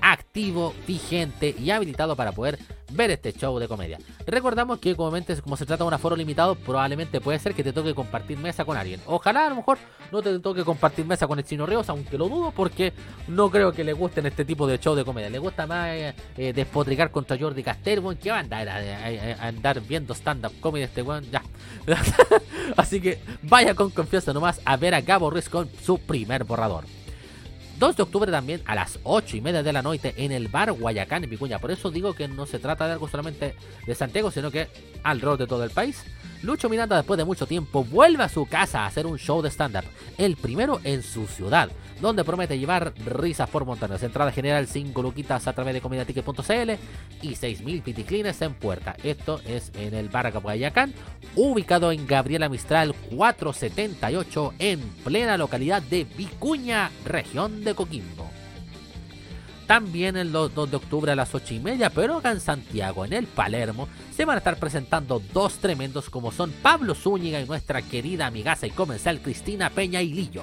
activo, vigente y habilitado para poder ver este show de comedia. Recordamos que comúnmente, como se trata de un aforo limitado, probablemente puede ser que te toque compartir mesa con alguien. Ojalá a lo mejor no te toque compartir mesa con el Chino Ríos, aunque lo dudo porque no creo que le gusten este tipo de show de comedia. Le gusta más eh, eh, despotricar contra Jordi Casterbo. ¿Qué va a andar, a, a andar viendo stand-up comedy este weón? Ya. (laughs) Así que vaya con confianza nomás a ver a Gabo Ruiz con su primer borrador. 2 de octubre también a las 8 y media de la noche en el bar Guayacán en Vicuña. Por eso digo que no se trata de algo solamente de Santiago, sino que alrededor de todo el país. Lucho Miranda, después de mucho tiempo, vuelve a su casa a hacer un show de stand-up. El primero en su ciudad, donde promete llevar risas por montones. Entrada general 5 luquitas a través de comediaticket.cl y 6.000 piticlines en puerta. Esto es en el bar Guayacán, ubicado en Gabriela Mistral 478 en plena localidad de Vicuña, región de Coquimbo. También el 2 de octubre a las 8 y media, pero acá en Santiago, en el Palermo, se van a estar presentando dos tremendos como son Pablo Zúñiga y nuestra querida amigaza y comensal Cristina Peña y Lillo.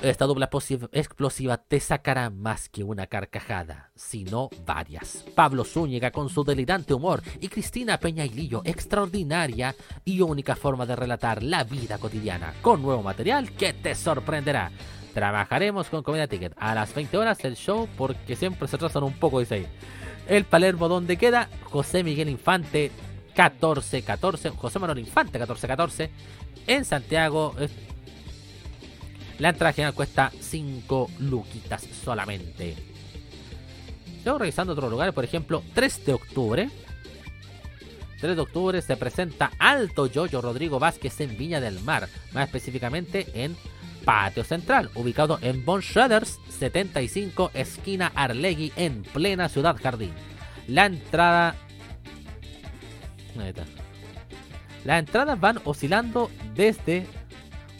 Esta dupla explosiva te sacará más que una carcajada, sino varias. Pablo Zúñiga con su delirante humor y Cristina Peña y Lillo, extraordinaria y única forma de relatar la vida cotidiana, con nuevo material que te sorprenderá. Trabajaremos con Comedia Ticket a las 20 horas del show porque siempre se atrasan un poco, dice ahí. El Palermo donde queda José Miguel Infante 1414, José Manuel Infante 1414 en Santiago. La entrada general cuesta 5 luquitas solamente. Estoy revisando otros lugares, por ejemplo, 3 de octubre. 3 de octubre se presenta Alto Yoyo Rodrigo Vázquez en Viña del Mar, más específicamente en Patio Central, ubicado en Bon Shredders 75, esquina Arlegui, en plena Ciudad Jardín. La entrada. Las entradas van oscilando desde.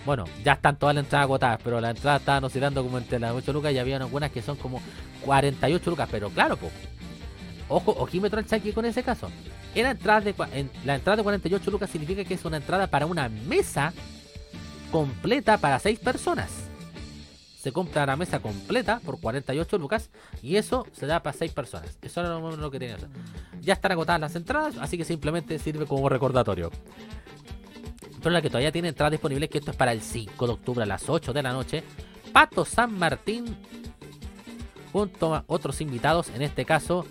Bueno, ya están todas las entradas agotadas, pero las entradas estaban oscilando como entre las 8 lucas y había algunas que son como 48 lucas, pero claro, po. Ojo, ojímetro al cheque con ese caso. La entrada de 48 lucas significa que es una entrada para una mesa completa para 6 personas. Se compra la mesa completa por 48 lucas y eso se da para 6 personas. Eso era lo, que tenía. Ya están agotadas las entradas, así que simplemente sirve como recordatorio. Pero la que todavía tiene entradas disponibles, que esto es para el 5 de octubre a las 8 de la noche. Pato San Martín, junto a otros invitados, en este caso,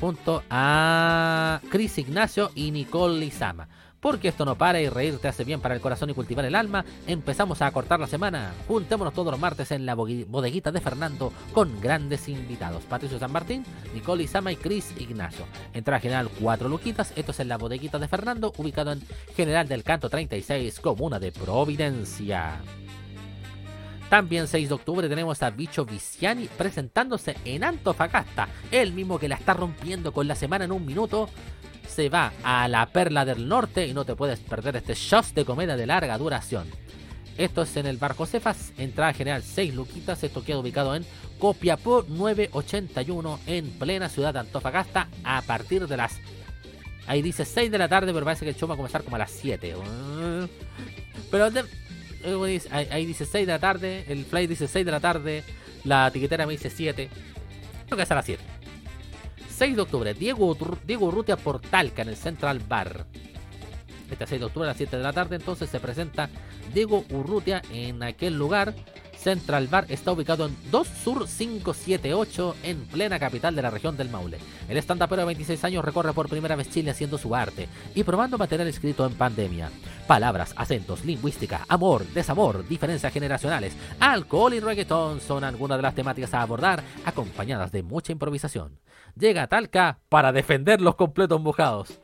junto a Chris Ignacio y Nicole Lizama. Porque esto no para y reír te hace bien para el corazón y cultivar el alma. Empezamos a cortar la semana. Juntémonos todos los martes en la bodeguita de Fernando con grandes invitados. Patricio San Martín, Nicole Izama y Chris Ignacio. Entrada general 4 luquitas. Esto es en la bodeguita de Fernando, ubicado en General del Canto 36, comuna de Providencia. También 6 de octubre tenemos a Bicho Viciani presentándose en Antofagasta. El mismo que la está rompiendo con la semana en un minuto. Se va a la Perla del Norte y no te puedes perder este show de comedia de larga duración. Esto es en el Bar Josefas, entrada general 6 luquitas. Esto queda ubicado en Copiapó 981 en plena ciudad de Antofagasta a partir de las... Ahí dice 6 de la tarde, pero parece que el show va a comenzar como a las 7. Pero eh, ahí, dice 6 de la tarde, el fly dice 6 de la tarde, la tiquetera me dice 7. Creo que es a las 7. 6 de octubre, Diego, Diego Urrutia por Talca en el Central Bar. Este 6 de octubre a las 7 de la tarde entonces se presenta Diego Urrutia en aquel lugar. Central Bar está ubicado en 2 Sur 578 en plena capital de la región del Maule. El stand-upero de 26 años recorre por primera vez Chile haciendo su arte y probando material escrito en pandemia. Palabras, acentos, lingüística, amor, desamor, diferencias generacionales, alcohol y reggaetón son algunas de las temáticas a abordar, acompañadas de mucha improvisación. Llega a Talca para defender los completos mojados.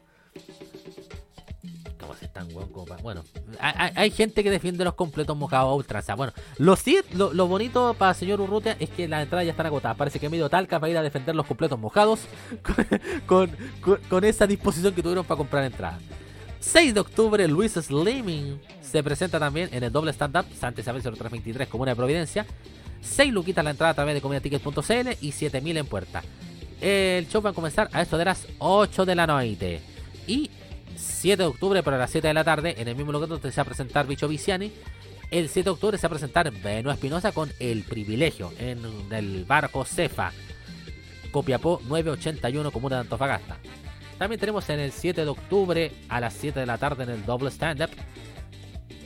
¿Cómo se están, weón? Como Bueno, hay, gente que defiende los completos mojados a ultranza. Bueno, lo, lo, lo bonito para señor Urrutia es que las entradas ya están agotadas. Parece que medio Talca para ir a defender los completos mojados (laughs) con, con, esa disposición que tuvieron para comprar entradas. 6 de octubre, Luis Slimming se presenta también en el doble stand-up Santa Isabel 0323, Comuna de Providencia. 6 luquitas la entrada a través de comediaticket.cl y 7000 en puerta. El show va a comenzar a esto de las 8 de la noche. Y 7 de octubre, pero a las 7 de la tarde, en el mismo lugar donde se va a presentar Bicho Viciani. El 7 de octubre se va a presentar Beno Espinosa con El Privilegio en el barco Cefa. Copiapó 981, comuna de Antofagasta. También tenemos en el 7 de octubre a las 7 de la tarde en el Double Stand Up.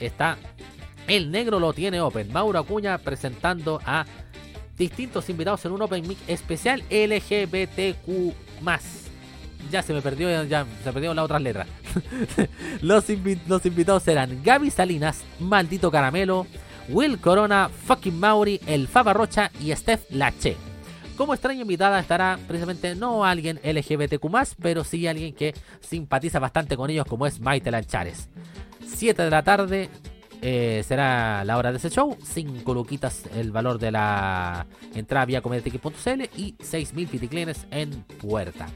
Está El Negro lo tiene Open. Mauro Acuña presentando a distintos invitados en un Open Mic especial LGBTQ. Ya se me perdió, ya, se perdieron las otras letras. (laughs) los invitados serán Gaby Salinas, Maldito Caramelo, Will Corona, Fucking Mauri, El Faba Rocha y Steph Lache. Como extraña invitada estará precisamente no alguien LGBTQ, pero sí alguien que simpatiza bastante con ellos, como es Maite Lanchares. 7 de la tarde eh, será la hora de ese show. 5 luquitas el valor de la entrada vía comediaticket.cl y 6.000 piticlines en puerta.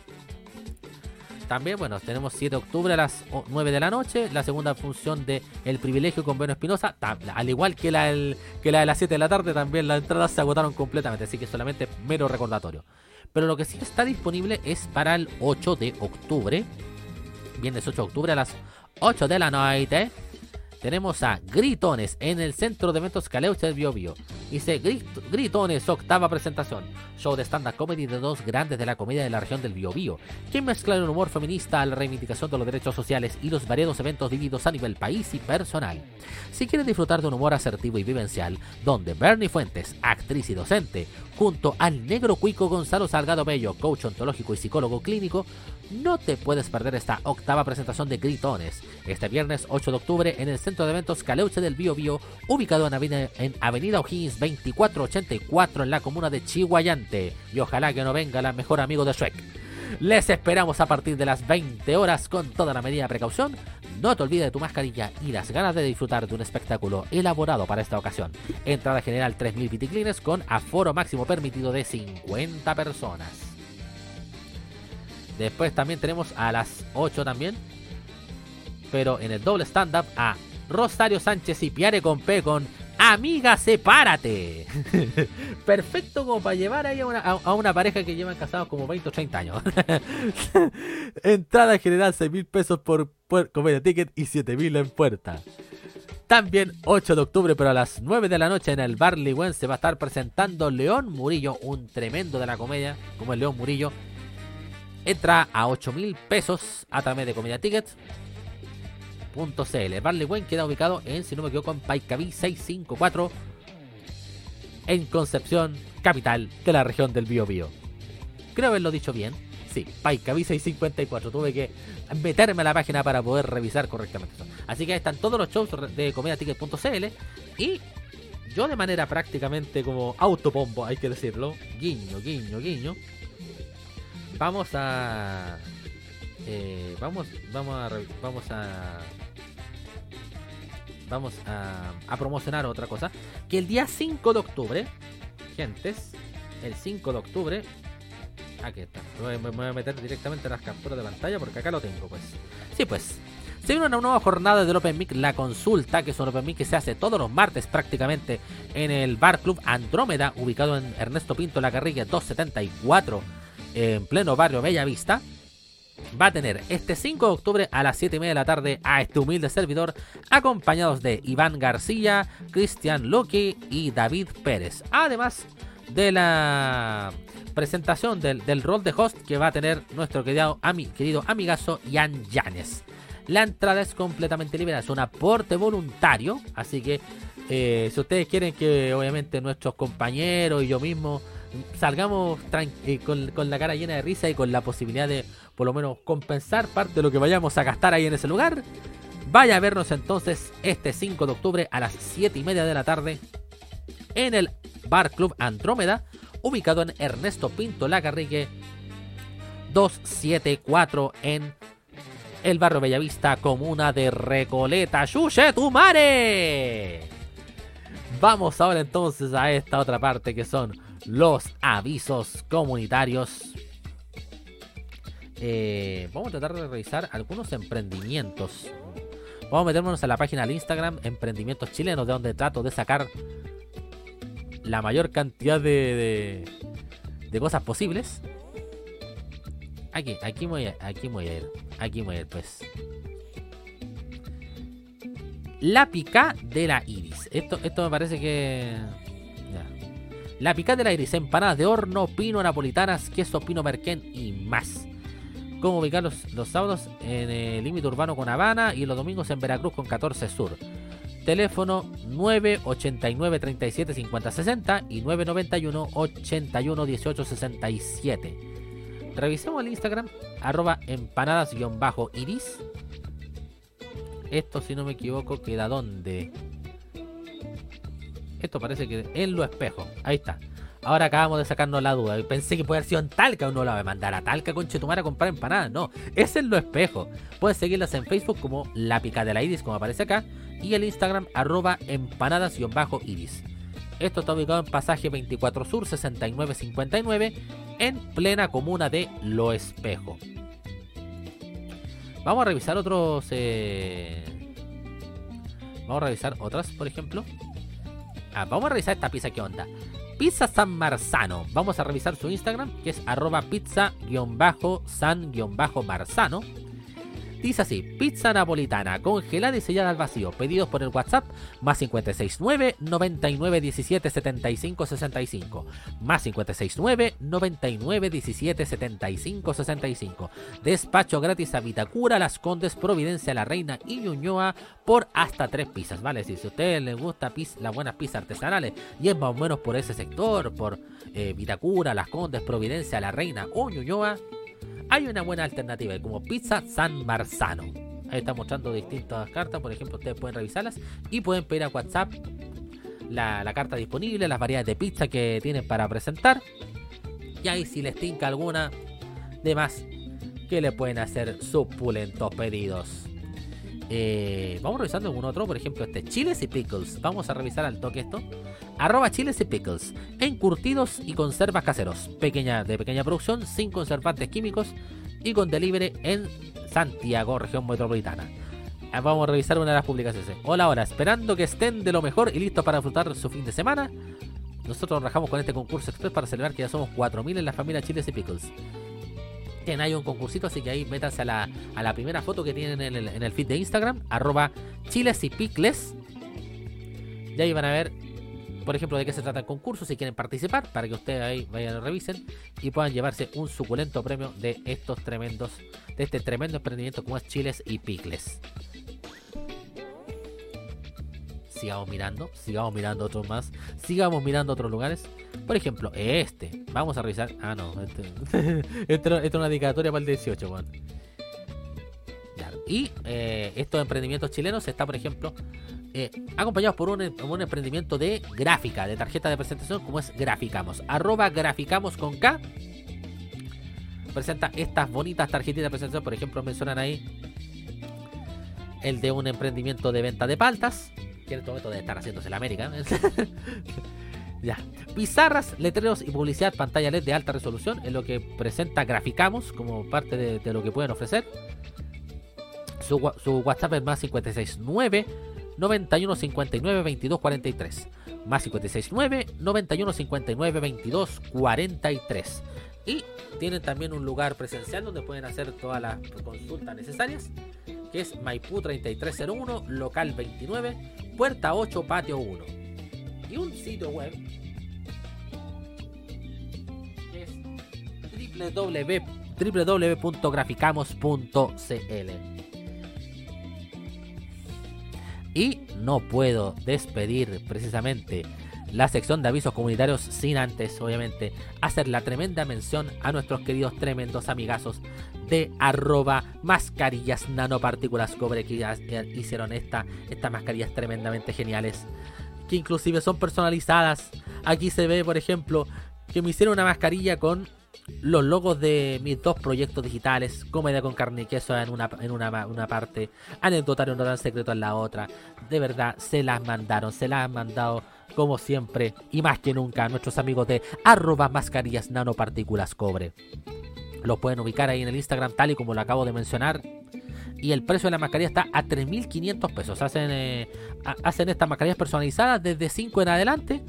También, bueno, tenemos 7 de octubre a las o- 9 de la noche, la segunda función de El Privilegio con Beno Espinosa, al igual que la, del- que la de las 7 de la tarde, también las entradas se agotaron completamente, así que solamente mero recordatorio. Pero lo que sí está disponible es para el 8 de octubre, viernes 8 de octubre a las 8 de la noche. Tenemos a Gritones en el centro de eventos Caleuche del Bio Bio. Dice Grit- Gritones, octava presentación. Show de stand-up comedy de dos grandes de la comedia de la región del Bio Bio, que mezclan un humor feminista a la reivindicación de los derechos sociales y los variados eventos vividos a nivel país y personal. Si quieren disfrutar de un humor asertivo y vivencial, donde Bernie Fuentes, actriz y docente, junto al negro cuico Gonzalo Salgado Bello, coach ontológico y psicólogo clínico, no te puedes perder esta octava presentación de Gritones, este viernes 8 de octubre en el Centro de Eventos Caleuche del Bio Bio, ubicado en Avenida, en Avenida O'Higgins 2484 en la comuna de Chihuayante. Y ojalá que no venga la mejor amigo de Shrek. Les esperamos a partir de las 20 horas con toda la medida de precaución. No te olvides de tu mascarilla y las ganas de disfrutar de un espectáculo elaborado para esta ocasión. Entrada general 3.000 piticlines con aforo máximo permitido de 50 personas. Después también tenemos a las 8 también. Pero en el doble stand-up a Rosario Sánchez y Piare con con Amiga, sepárate. (laughs) Perfecto como para llevar ahí a una, una pareja que llevan casados como 20 o 30 años. (laughs) Entrada general 6 mil pesos por, por comedia ticket y 7 mil en puerta. También 8 de octubre, pero a las 9 de la noche en el Barley Wen se va a estar presentando León Murillo, un tremendo de la comedia, como es León Murillo. Entra a 8 mil pesos a través de Comedia Tickets. .cl. Barley Wen queda ubicado en, si no me equivoco, en Paicaví 654 en Concepción, capital de la región del Biobío. Creo haberlo dicho bien. Sí, Paicaví 654. Tuve que meterme a la página para poder revisar correctamente eso. Así que ahí están todos los shows de comediaticket.cl y yo de manera prácticamente como autopompo, hay que decirlo, guiño, guiño, guiño. Vamos a eh, vamos vamos a vamos a vamos a, promocionar otra cosa que el día 5 de octubre gentes el 5 de octubre aquí está me voy, a meter directamente en las capturas de pantalla porque acá lo tengo pues. Sí pues. Se viene una nueva jornada del Open Mic La Consulta, que es un Open Mic que se hace todos los martes prácticamente en el Bar Club Andrómeda, ubicado en Ernesto Pinto La Carrilla 274, en pleno barrio Bella Vista va a tener este 5 de octubre a las 7 y media de la tarde a este humilde servidor, acompañados de Iván García, Cristian Loki y David Pérez. Además de la presentación del, del rol de host que va a tener nuestro querido, ami- querido amigazo Ian Yanes. La entrada es completamente libre, es un aporte voluntario, así que eh, si ustedes quieren que obviamente nuestros compañeros y yo mismo salgamos eh, con, con la cara llena de risa y con la posibilidad de por lo menos compensar parte de lo que vayamos a gastar ahí en ese lugar, vaya a vernos entonces este 5 de octubre a las 7 y media de la tarde en el Bar Club Andrómeda, ubicado en Ernesto Pinto Lagarrigue 274 en el barrio Bellavista, comuna de Recoleta. ¡Chuche tu mare! Vamos ahora entonces a esta otra parte que son los avisos comunitarios. Eh, vamos a tratar de revisar algunos emprendimientos. Vamos a meternos a la página del Instagram Emprendimientos Chilenos, de donde trato de sacar la mayor cantidad de, de, cosas posibles. Aquí, aquí voy a, aquí voy a ir. Aquí voy a ir, pues. La pica de la iris. Esto, esto me parece que. La Picada del Iris, empanadas de horno, pino napolitanas, queso pino merquén y más. Cómo ubicar los, los sábados en el límite urbano con Habana y los domingos en Veracruz con 14 Sur. Teléfono 989 37 50 60 y 991 81 18 67. Revisemos el Instagram, arroba empanadas-iris. Esto, si no me equivoco, queda donde. Esto parece que en lo espejo. Ahí está. Ahora acabamos de sacarnos la duda. Pensé que puede haber sido en Talca. Uno la va a mandar a Talca con Chetumar a comprar empanadas. No, es en lo espejo. Puedes seguirlas en Facebook como La Pica de la Iris, como aparece acá. Y el Instagram, arroba empanadas-iris. Esto está ubicado en pasaje 24 Sur 6959 en plena comuna de Lo Espejo. Vamos a revisar otros. eh, Vamos a revisar otras, por ejemplo. Ah, vamos a revisar esta pizza, ¿qué onda? Pizza San Marzano. Vamos a revisar su Instagram, que es arroba pizza-san-marzano. Dice así, pizza napolitana, congelada y sellada al vacío. Pedidos por el WhatsApp, más 569 99 17 75 65. Más 569 99 17 75 65. Despacho gratis a Vitacura, Las Condes, Providencia, La Reina y Ñuñoa por hasta tres pizzas, ¿vale? Si a ustedes les gusta las buenas pizzas artesanales y es más o menos por ese sector, por eh, Vitacura, Las Condes, Providencia, La Reina o Ñuñoa, hay una buena alternativa como Pizza San Marzano. Ahí está mostrando distintas cartas, por ejemplo, ustedes pueden revisarlas y pueden pedir a WhatsApp la, la carta disponible, las variedades de pizza que tienen para presentar. Y ahí si les tinca alguna de más, que le pueden hacer supulentos pedidos. Eh, vamos revisando algún otro, por ejemplo, este chiles y pickles. Vamos a revisar al toque esto. Arroba chiles y pickles. Encurtidos y conservas caseros. Pequeña, de pequeña producción, sin conservantes químicos y con delivery en Santiago, región metropolitana. Ah, Vamos a revisar una de las publicaciones. Hola, hola, esperando que estén de lo mejor y listos para disfrutar su fin de semana. Nosotros nos rajamos con este concurso express para celebrar que ya somos 4.000 en la familia Chiles y Pickles. Tienen ahí un concursito, así que ahí métanse a la, a la primera foto que tienen en el, en el feed de Instagram, arroba chiles y pickles. Y ahí van a ver, por ejemplo, de qué se trata el concurso, si quieren participar, para que ustedes ahí vayan y revisen y puedan llevarse un suculento premio de estos tremendos, de este tremendo emprendimiento como es Chiles y Pickles. Sigamos mirando, sigamos mirando otros más, sigamos mirando otros lugares. Por ejemplo, este. Vamos a revisar. Ah, no. Este, (laughs) esto, es una dedicatoria para el 18, weón. Ya, Y eh, estos emprendimientos chilenos está, por ejemplo, eh, acompañados por un, un emprendimiento de gráfica, de tarjeta de presentación, como es Graficamos. Arroba Graficamos con K. Presenta estas bonitas tarjetitas de presentación. Por ejemplo, mencionan ahí el de un emprendimiento de venta de paltas. Que en este momento debe estar haciéndose en América. (laughs) Ya. Pizarras, letreros y publicidad pantalla LED de alta resolución es lo que presenta Graficamos como parte de, de lo que pueden ofrecer. Su, su WhatsApp es más 569 91 59 22 43. Más 569 91 59 22 43. Y tienen también un lugar presencial donde pueden hacer todas las consultas necesarias, que es Maipú 3301, local 29, puerta 8, patio 1 y un sitio web que es www- www.graficamos.cl y no puedo despedir precisamente la sección de avisos comunitarios sin antes, obviamente, hacer la tremenda mención a nuestros queridos tremendos amigazos de arroba mascarillas nanopartículas cobre que hicieron esta, estas mascarillas tremendamente geniales que inclusive son personalizadas. Aquí se ve, por ejemplo, que me hicieron una mascarilla con los logos de mis dos proyectos digitales, Comedia con carne y queso en una, en una, una parte, Anecdotario no tan secreto en la otra. De verdad, se las mandaron, se las han mandado como siempre y más que nunca a nuestros amigos de arroba mascarillas nanopartículas cobre. Los pueden ubicar ahí en el Instagram tal y como lo acabo de mencionar. Y el precio de la mascarilla está a 3.500 pesos. Hacen, eh, ha- hacen estas mascarillas personalizadas desde 5 en adelante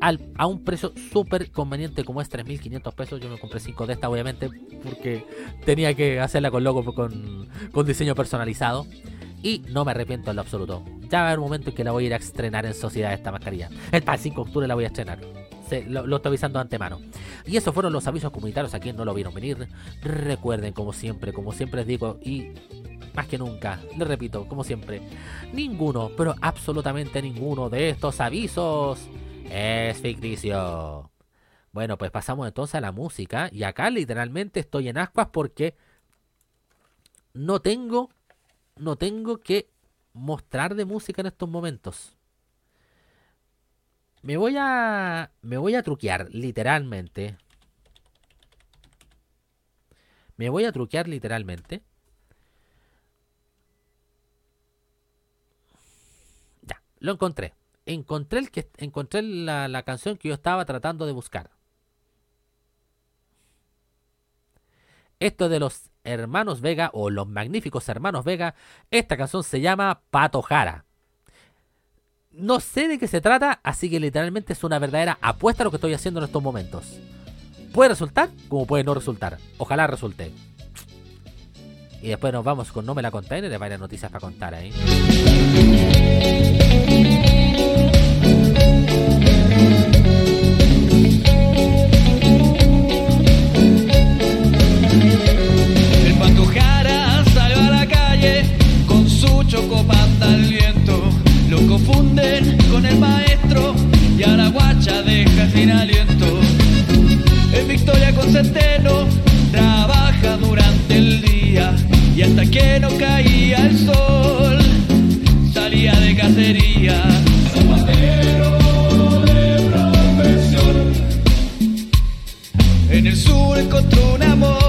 a un precio súper conveniente como es 3.500 pesos. Yo me compré 5 de estas obviamente porque tenía que hacerla con logo con, con diseño personalizado. Y no me arrepiento en lo absoluto. Ya va a haber un momento en que la voy a ir a estrenar en sociedad esta mascarilla. El el 5 de octubre la voy a estrenar. lo estoy avisando de antemano. Y esos fueron los avisos comunitarios a quien no lo vieron venir. Recuerden, como siempre, como siempre les digo, y más que nunca, les repito, como siempre, ninguno, pero absolutamente ninguno de estos avisos es ficticio. Bueno, pues pasamos entonces a la música. Y acá literalmente estoy en ascuas porque no tengo, no tengo que mostrar de música en estos momentos. Me voy a, me voy a truquear, literalmente. Me voy a truquear literalmente. Ya, lo encontré. Encontré el que encontré la, la canción que yo estaba tratando de buscar. Esto de los hermanos Vega o los magníficos hermanos Vega. Esta canción se llama Pato Jara. No sé de qué se trata, así que literalmente es una verdadera apuesta lo que estoy haciendo en estos momentos. Puede resultar como puede no resultar. Ojalá resulte. Y después nos vamos con No me la conté, de varias noticias para contar ahí. El con su chocopanda al viento. Lo confunden con el maestro y a la guacha deja sin aliento. En Victoria con Centeno trabaja durante el día y hasta que no caía el sol salía de cacería. En el sur encontró un amor,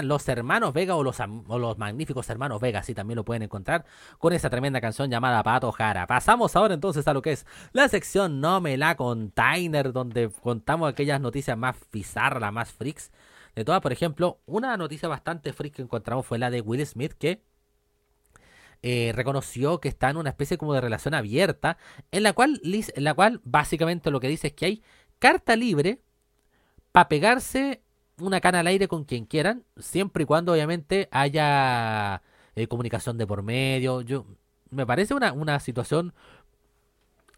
los hermanos Vega o los, magníficos hermanos Vega, así también lo pueden encontrar con esa tremenda canción llamada Pato Jara. Pasamos ahora entonces a lo que es la sección No me la container, donde contamos aquellas noticias más bizarras, más freaks de todas. Por ejemplo, una noticia bastante freak que encontramos fue la de Will Smith, que eh, reconoció que está en una especie como de relación abierta, en la cual, en la cual básicamente lo que dice es que hay carta libre para pegarse una cana al aire con quien quieran, siempre y cuando obviamente haya eh, comunicación de por medio. Yo me parece una, una situación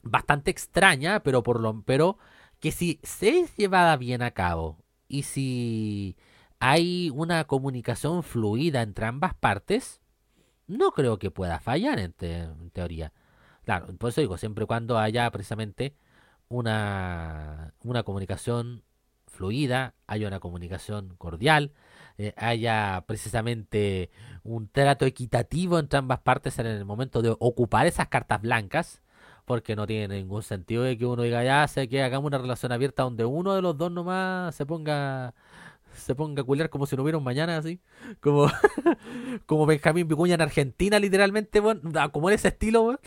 bastante extraña, pero por lo pero que si se es llevada bien a cabo y si hay una comunicación fluida entre ambas partes, no creo que pueda fallar en, te- en teoría. Claro, por eso digo, siempre y cuando haya precisamente una, una comunicación fluida, haya una comunicación cordial, eh, haya precisamente un trato equitativo entre ambas partes en el momento de ocupar esas cartas blancas, porque no tiene ningún sentido que uno diga, ya sé que hagamos una relación abierta donde uno de los dos nomás se ponga se ponga a culiar como si no hubiera un mañana así, (laughs) como (laughs) como Benjamín Vicuña en Argentina literalmente, como en ese estilo, weón.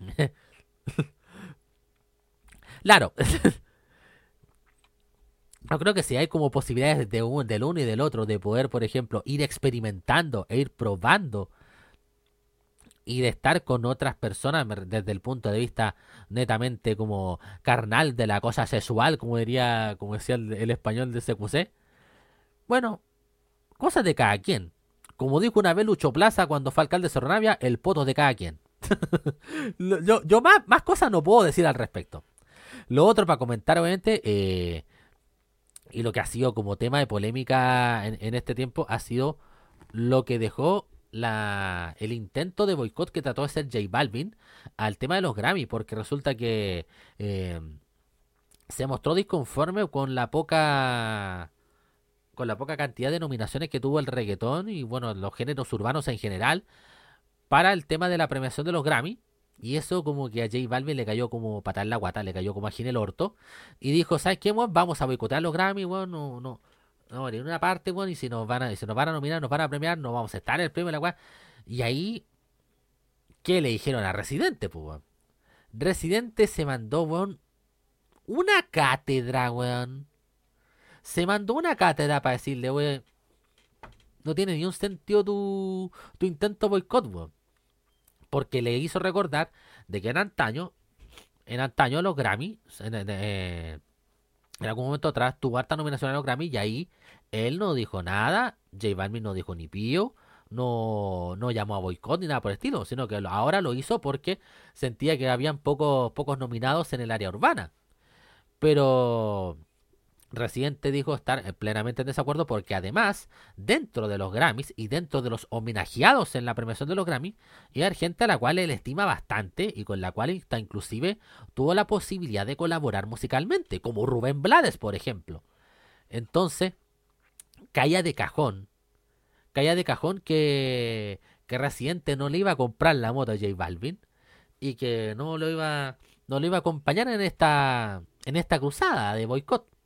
(laughs) Claro. Yo creo que si hay como posibilidades de un, del uno y del otro de poder, por ejemplo, ir experimentando e ir probando y de estar con otras personas desde el punto de vista netamente como carnal de la cosa sexual, como diría, como decía el, español de CQC. Bueno, cosas de cada quien. Como dijo una vez Lucho Plaza cuando fue alcalde de Cerronavia, el poto de cada quien. (laughs) Yo yo más, más cosas no puedo decir al respecto. Lo otro para comentar, obviamente, eh, y lo que ha sido como tema de polémica en, este tiempo, ha sido lo que dejó la, el intento de boicot que trató de hacer J Balvin al tema de los Grammy, porque resulta que eh, se mostró disconforme con la poca con la poca cantidad de nominaciones que tuvo el reggaetón y bueno, los géneros urbanos en general para el tema de la premiación de los Grammy. Y eso como que a J Balvin le cayó como patar la guata, le cayó como a el orto. Y dijo, ¿sabes qué, weón? Vamos a boicotear los Grammy, weón. No, no, no, en una parte, weón. Y si nos van a, si nos van a nominar, nos van a premiar, no vamos a estar en el premio la weá. Y ahí, ¿qué le dijeron a Residente, pues, weón? Residente se mandó, weón, una cátedra, weón. Se mandó una cátedra para decirle, weón, no tiene ni un sentido tu, tu intento boicot, weón. Porque le hizo recordar de que en antaño, en antaño los Grammy, eh, en algún momento atrás tuvo harta nominación a los Grammy y ahí él no dijo nada, J Balvin no dijo ni pío, no, no llamó a boicot ni nada por el estilo, sino que ahora lo hizo porque sentía que habían pocos, pocos nominados en el área urbana. Pero Residente dijo estar plenamente en desacuerdo porque además, dentro de los Grammys y dentro de los homenajeados en la premiación de los Grammys, hay gente a la cual él estima bastante y con la cual hasta inclusive tuvo la posibilidad de colaborar musicalmente, como Rubén Blades, por ejemplo. Entonces, caía de cajón, caía de cajón que, que Residente no le iba a comprar la moto a J Balvin y que no lo iba, no lo iba a acompañar en esta, en esta cruzada de boicot.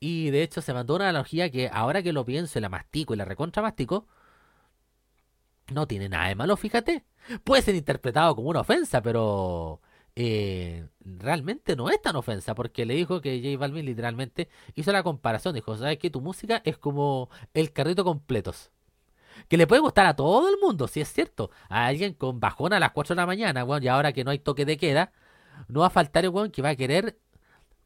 Y de hecho se mandó una analogía que ahora que lo pienso y la mastico y la recontra mastico, no tiene nada de malo, fíjate. Puede ser interpretado como una ofensa, pero eh, realmente no es tan ofensa, porque le dijo que J Balvin literalmente hizo la comparación. Dijo, ¿sabes que Tu música es como el carrito completos. Que le puede gustar a todo el mundo, si es cierto. A alguien con bajón a las 4 de la mañana, weón, y ahora que no hay toque de queda, no va a faltar el weón que va a querer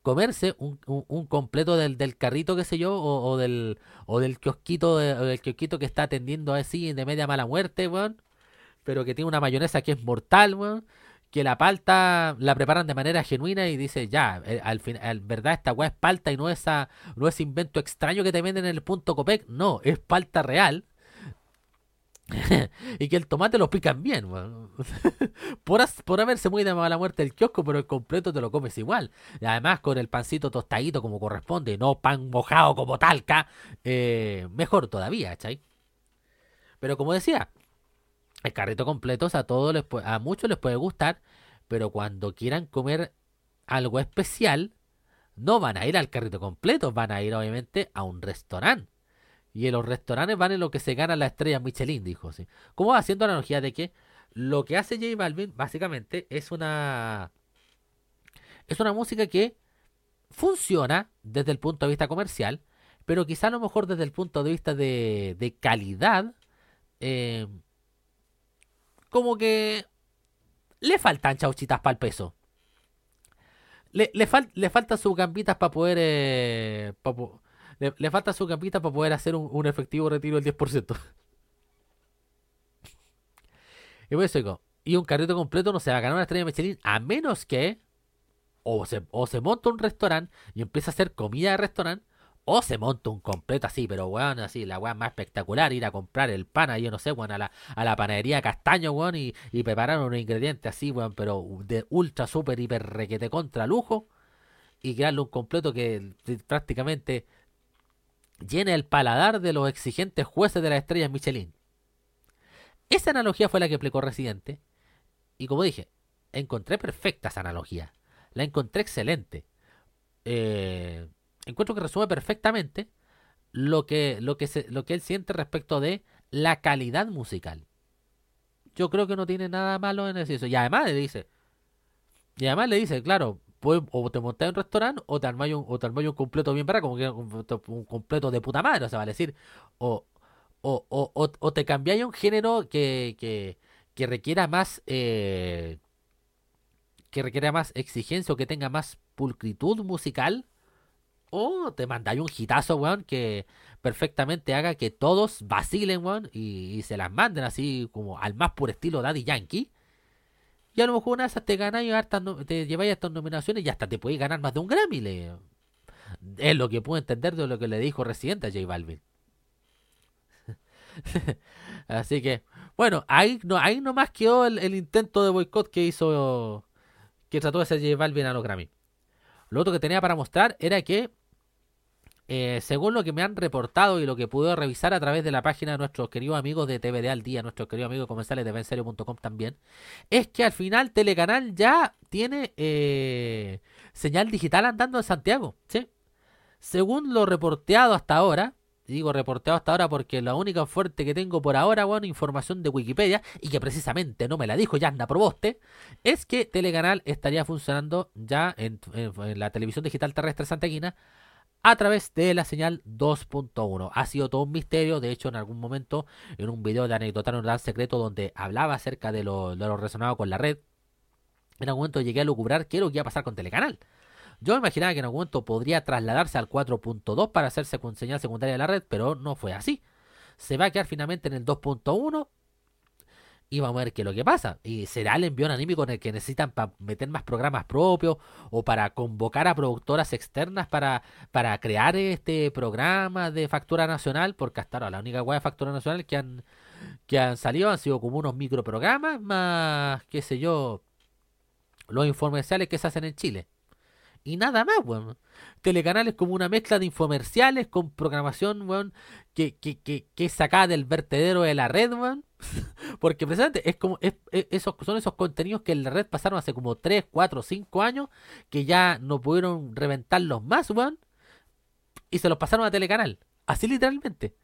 comerse un, un- un completo del, del carrito, qué sé yo, o, o del o del kiosquito, de- o del kiosquito que está atendiendo así de media mala muerte, weón. Pero que tiene una mayonesa que es mortal, weón. Que la palta la preparan de manera genuina y dice, ya, eh, al final, verdad, esta weá es palta y no esa, no es invento extraño que te venden en el punto Copec, no, es palta real. (laughs) y que el tomate lo pican bien, (laughs) por, por haberse muy de mala muerte el kiosco, pero el completo te lo comes igual. Y además con el pancito tostadito como corresponde, no pan mojado como talca, eh, mejor todavía, ¿cachai? Pero como decía, el carrito completo a todos les a muchos les puede gustar, pero cuando quieran comer algo especial, no van a ir al carrito completo, van a ir obviamente a un restaurante. Y en los restaurantes van en lo que se gana la estrella Michelin, dijo. ¿sí? Como haciendo analogía de que lo que hace J Balvin básicamente es una es una música que funciona desde el punto de vista comercial, pero quizá a lo mejor desde el punto de vista de, de calidad, eh, como que le faltan chauchitas para el peso. Le, le, fal- le faltan sus gambitas para poder... eh, le, falta su capita para poder hacer un, efectivo retiro del 10%. (laughs) y eso digo, y un carrito completo no se va a ganar una estrella de Michelin a menos que o se, o se monta un restaurante y empieza a hacer comida de restaurante O se monta un completo así, pero weón, así, la weón más espectacular, ir a comprar el pan ahí, yo no sé, weón, a la, a la panadería Castaño, weón, y, y preparar unos ingredientes así, weón, pero de ultra, super, hiper, requete contra lujo, y crearle un completo que prácticamente llene el paladar de los exigentes jueces de las estrellas Michelin. Esa analogía fue la que aplicó Residente, y como dije, encontré perfecta esa analogía, la encontré excelente. Eh, encuentro que resume perfectamente lo que, lo, que se, lo que él siente respecto de la calidad musical. Yo creo que no tiene nada malo en eso. Y además le dice, y además le dice, claro, o te montas en un restaurante o te armáis un, o te un completo bien para como que un, completo de puta madre, o sea, vale decir, o, o, o, o, te cambiáis a un género que, que, que requiera más eh, que requiera más exigencia o que tenga más pulcritud musical o te mandáis un hitazo, weón, que perfectamente haga que todos vacilen, weón, y, y se las manden así como al más puro estilo Daddy Yankee. Y a lo mejor una esas te ganáis te lleváis estas nominaciones y hasta te podéis ganar más de un Grammy. Es lo que puedo entender de lo que le dijo Residente a J Balvin. (laughs) Así que, bueno, ahí, no, ahí nomás quedó el, el intento de boicot que hizo, que trató de hacer J Balvin a los Grammy. Lo otro que tenía para mostrar era que, eh, según lo que me han reportado y lo que pude revisar a través de la página de nuestros queridos amigos de TVD al día, nuestros queridos amigos comensales de benserio.com también, es que al final Telecanal ya tiene eh, señal digital andando en Santiago. ¿sí? Según lo reporteado hasta ahora, digo reporteado hasta ahora porque la única fuerte que tengo por ahora, bueno, información de Wikipedia, y que precisamente no me la dijo Yanda Proboste, es que Telecanal estaría funcionando ya en la televisión digital terrestre santiaguina a través de la señal 2.1. Ha sido todo un misterio, de hecho en algún momento en un video de Anecdotario Nordal Secreto donde hablaba acerca de lo, de lo con la red, en algún momento llegué a lucubrar qué es lo que iba a pasar con Telecanal. Yo imaginaba que en algún momento podría trasladarse al 4.2 para hacerse con señal secundaria de la red, pero no fue así. Se va a quedar finalmente en el 2.1 y vamos a ver qué es lo que pasa. Y será el envío anímico en el que necesitan para meter más programas propios o para convocar a productoras externas para, para crear este programa de factura nacional, porque hasta ahora la única web de factura nacional que han, que han salido han sido como unos microprogramas más, qué sé yo, los infomerciales que se hacen en Chile. Y nada más, weón. Telecanal es como una mezcla de infomerciales con programación, weón, que, que, que, que es sacada del vertedero de la red, weón. (laughs) Porque precisamente es como es, es- esos, son esos contenidos que en la red pasaron hace como 3, 4, 5 años, que ya no pudieron reventarlos más, weón. Y se los pasaron a Telecanal. Así literalmente.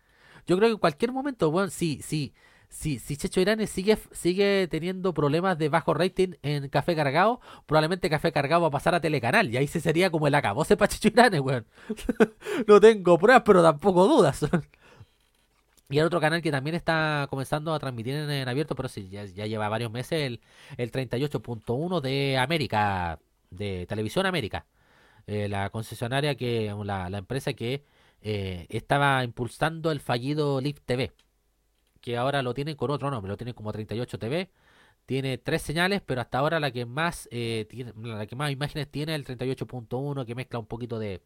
Yo creo que en cualquier momento, weón, sí, sí. Si, si Checho Irane sigue, sigue teniendo problemas de bajo rating en Café Cargado, probablemente Café Cargado va a pasar a Telecanal. Y ahí se sería como el acabose para Checho Irane, weón. (laughs) no tengo pruebas, pero tampoco dudas. y el otro canal que también está comenzando a transmitir en, abierto, pero sí, ya, ya lleva varios meses, el, el 38.1 de América, de Televisión América. Eh, la concesionaria que, la, la empresa que eh, estaba impulsando el fallido Live TV que ahora lo tienen con otro nombre, lo tienen como 38 TV. Tiene tres señales, pero hasta ahora la que más eh, la que más imágenes tiene el 38.1 que mezcla un poquito de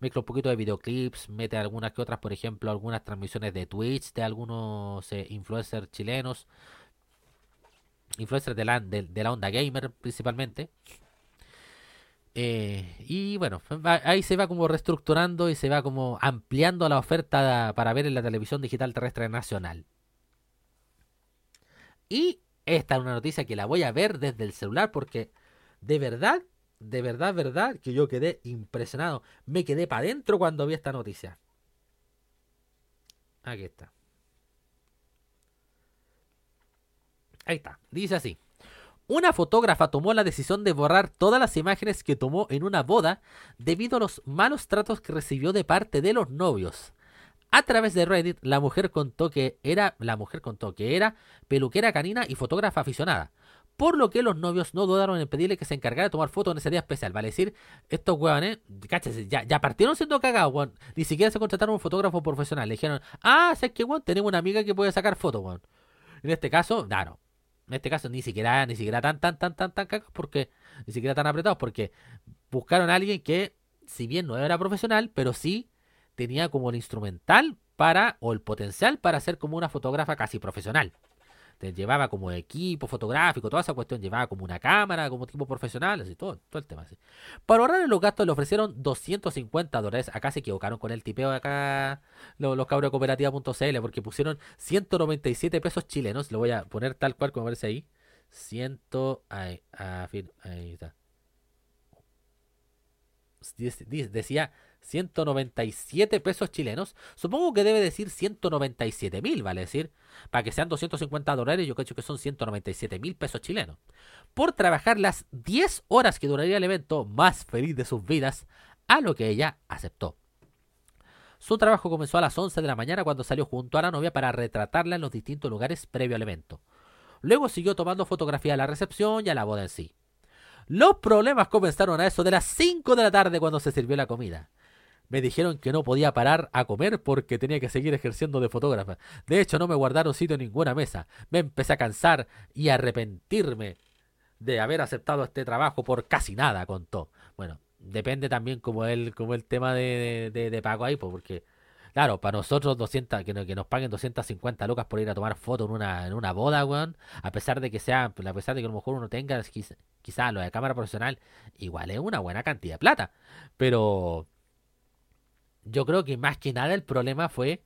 mezcla un poquito de videoclips, mete algunas que otras, por ejemplo, algunas transmisiones de Twitch de algunos eh, influencers chilenos, influencers de la, de la onda gamer principalmente. Eh, y bueno, ahí se va como reestructurando y se va como ampliando la oferta para ver en la televisión digital terrestre nacional. Y esta es una noticia que la voy a ver desde el celular porque de verdad, de verdad, verdad, que yo quedé impresionado. Me quedé para adentro cuando vi esta noticia. Aquí está. Ahí está. Dice así. Una fotógrafa tomó la decisión de borrar todas las imágenes que tomó en una boda debido a los malos tratos que recibió de parte de los novios. A través de Reddit, la mujer contó que era la mujer contó que era peluquera canina y fotógrafa aficionada, por lo que los novios no dudaron en pedirle que se encargara de tomar fotos en ese día especial. Vale decir, estos hueones, cáchese, ya, ya partieron siendo cagados, weón. Ni siquiera se contrataron un fotógrafo profesional. Le dijeron, ah, ¿sabes qué, weón? Tenemos una amiga que puede sacar fotos, weón. En este caso, claro. En este caso, ni siquiera, ni siquiera tan, tan, tan, tan, tan cagados, porque, ni siquiera tan apretados, porque buscaron a alguien que si bien no era profesional, pero sí tenía como el instrumental para, o el potencial para ser como una fotógrafa casi profesional. Llevaba como equipo fotográfico, toda esa cuestión, llevaba como una cámara, como tipo profesional, así, todo, todo el tema. Para ahorrar los gastos le ofrecieron 250 dólares. Acá se equivocaron con el tipeo de acá los, los cabros de cooperativa.cl porque pusieron 197 pesos chilenos. Lo voy a poner tal cual como aparece ahí. 100, ahí, ah, ahí está. Decía 197 pesos chilenos. Supongo que debe decir 197 mil, vale decir. Para que sean 250 dólares, yo creo que son 197 mil pesos chilenos. Por trabajar las 10 horas que duraría el evento más feliz de sus vidas, a lo que ella aceptó. Su trabajo comenzó a las 11 de la mañana cuando salió junto a la novia para retratarla en los distintos lugares previo al evento. Luego siguió tomando fotografía a la recepción y a la boda en sí. Los problemas comenzaron a eso de las 5 de la tarde cuando se sirvió la comida. Me dijeron que no podía parar a comer porque tenía que seguir ejerciendo de fotógrafa. De hecho, no me guardaron sitio en ninguna mesa. Me empecé a cansar y a arrepentirme de haber aceptado este trabajo por casi nada, contó. Bueno, depende también como el, como el tema de, de, pago ahí, porque, claro, para nosotros 200, que, no- que nos paguen 250 lucas por ir a tomar fotos en una, en una boda, weón, a pesar de que sea, a pesar de que a lo mejor uno tenga quizá, quizá lo de cámara profesional, igual es una buena cantidad de plata. Pero yo creo que más que nada el problema fue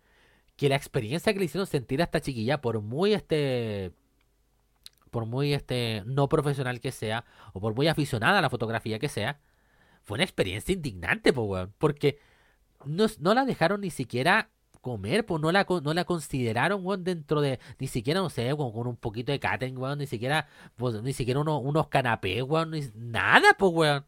que la experiencia que le hicieron sentir a esta chiquilla, por muy este por muy este no profesional que sea, o por muy aficionada a la fotografía que sea, fue una experiencia indignante, po, weón. Porque no, no la dejaron ni siquiera comer, pues no la, no la consideraron, weón, dentro de, ni siquiera, no sé, con un poquito de catering, weón, ni siquiera, pues, ni siquiera uno- unos canapés, weón, ni- nada, pues, weón.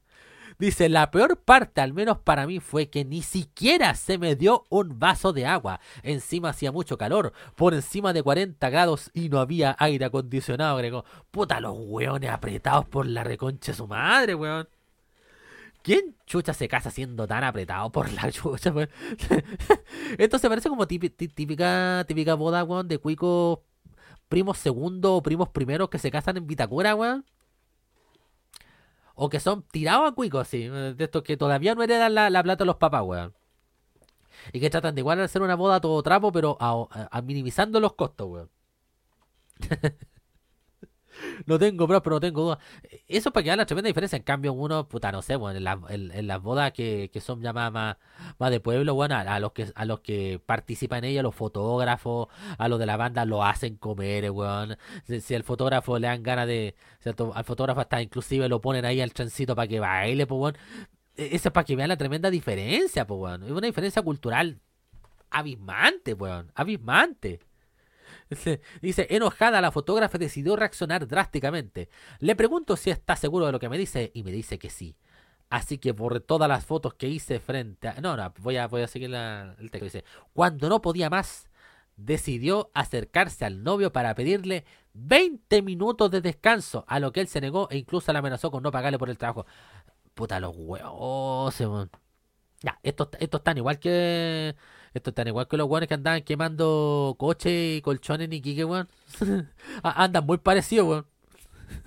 Dice, la peor parte, al menos para mí, fue que ni siquiera se me dio un vaso de agua. Encima hacía mucho calor, por encima de 40 grados y no había aire acondicionado, agregó. Puta, los weones apretados por la reconcha de su madre, weón. ¿Quién chucha se casa siendo tan apretado por la chucha, weón? (laughs) Esto se parece como típi- tí- típica, típica boda, weón, de cuicos primos segundo o primos primeros que se casan en Vitacura, weón. O que son tirados a cuicos, así. eh, De estos que todavía no heredan la, la plata a los papás, weón. Y que tratan de igual hacer una boda a todo trapo, pero a minimizando los costos, weón. (laughs) no tengo pruebas, pero no tengo dudas. Eso es para que vean la tremenda diferencia. En cambio, uno, puta, no sé, weón, en, la- en- las bodas que, que son llamadas más, más de pueblo, bueno, a, los que a los que participan en ella, los fotógrafos, a los de la banda lo hacen comer, eh, weón. Si, si al fotógrafo le dan ganas de, al fotógrafo hasta inclusive lo ponen ahí al trencito para que baile, pues weón. E- Eso es para que vean la tremenda diferencia, pues weón. Es una diferencia cultural abismante, weón. Abismante. Dice- enojada, la fotógrafa decidió reaccionar drásticamente. Le pregunto si está seguro de lo que me dice y me dice que sí. Así que borré todas las fotos que hice frente a... No, no, voy a, voy a seguir la- el texto. Dice, cuando no podía más, decidió acercarse al novio para pedirle 20 minutos de descanso, a lo que él se negó e incluso le amenazó con no pagarle por el trabajo. Puta los huevos. Ya, estos, estos están igual que... Estos están igual que los weones que andaban quemando coches y colchones en Iquique, weón. (laughs) Andan muy parecidos, weón.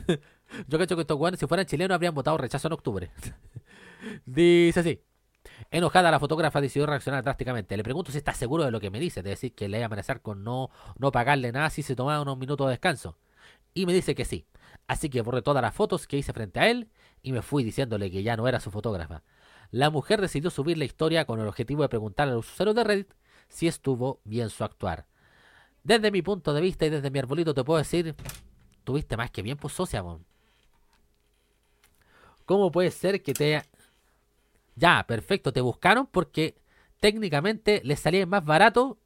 (laughs) Yo creo que estos weones, si fueran chilenos, habrían votado rechazo en octubre. (laughs) Dice así. Enojada, la fotógrafa decidió reaccionar drásticamente. Le pregunto si está seguro de lo que me dice, de decir que le iba a amenazar con no, no pagarle nada si se tomaba unos minutos de descanso. Y me dice que sí. Así que borré todas las fotos que hice frente a él y me fui diciéndole que ya no era su fotógrafa. La mujer decidió subir la historia con el objetivo de preguntarle a los usuarios de Reddit si estuvo bien su actuar. Desde mi punto de vista y desde mi arbolito te puedo decir, tuviste más que bien, pues socia. ¿Cómo puede ser que te... Ya, perfecto, te buscaron porque técnicamente les salía más barato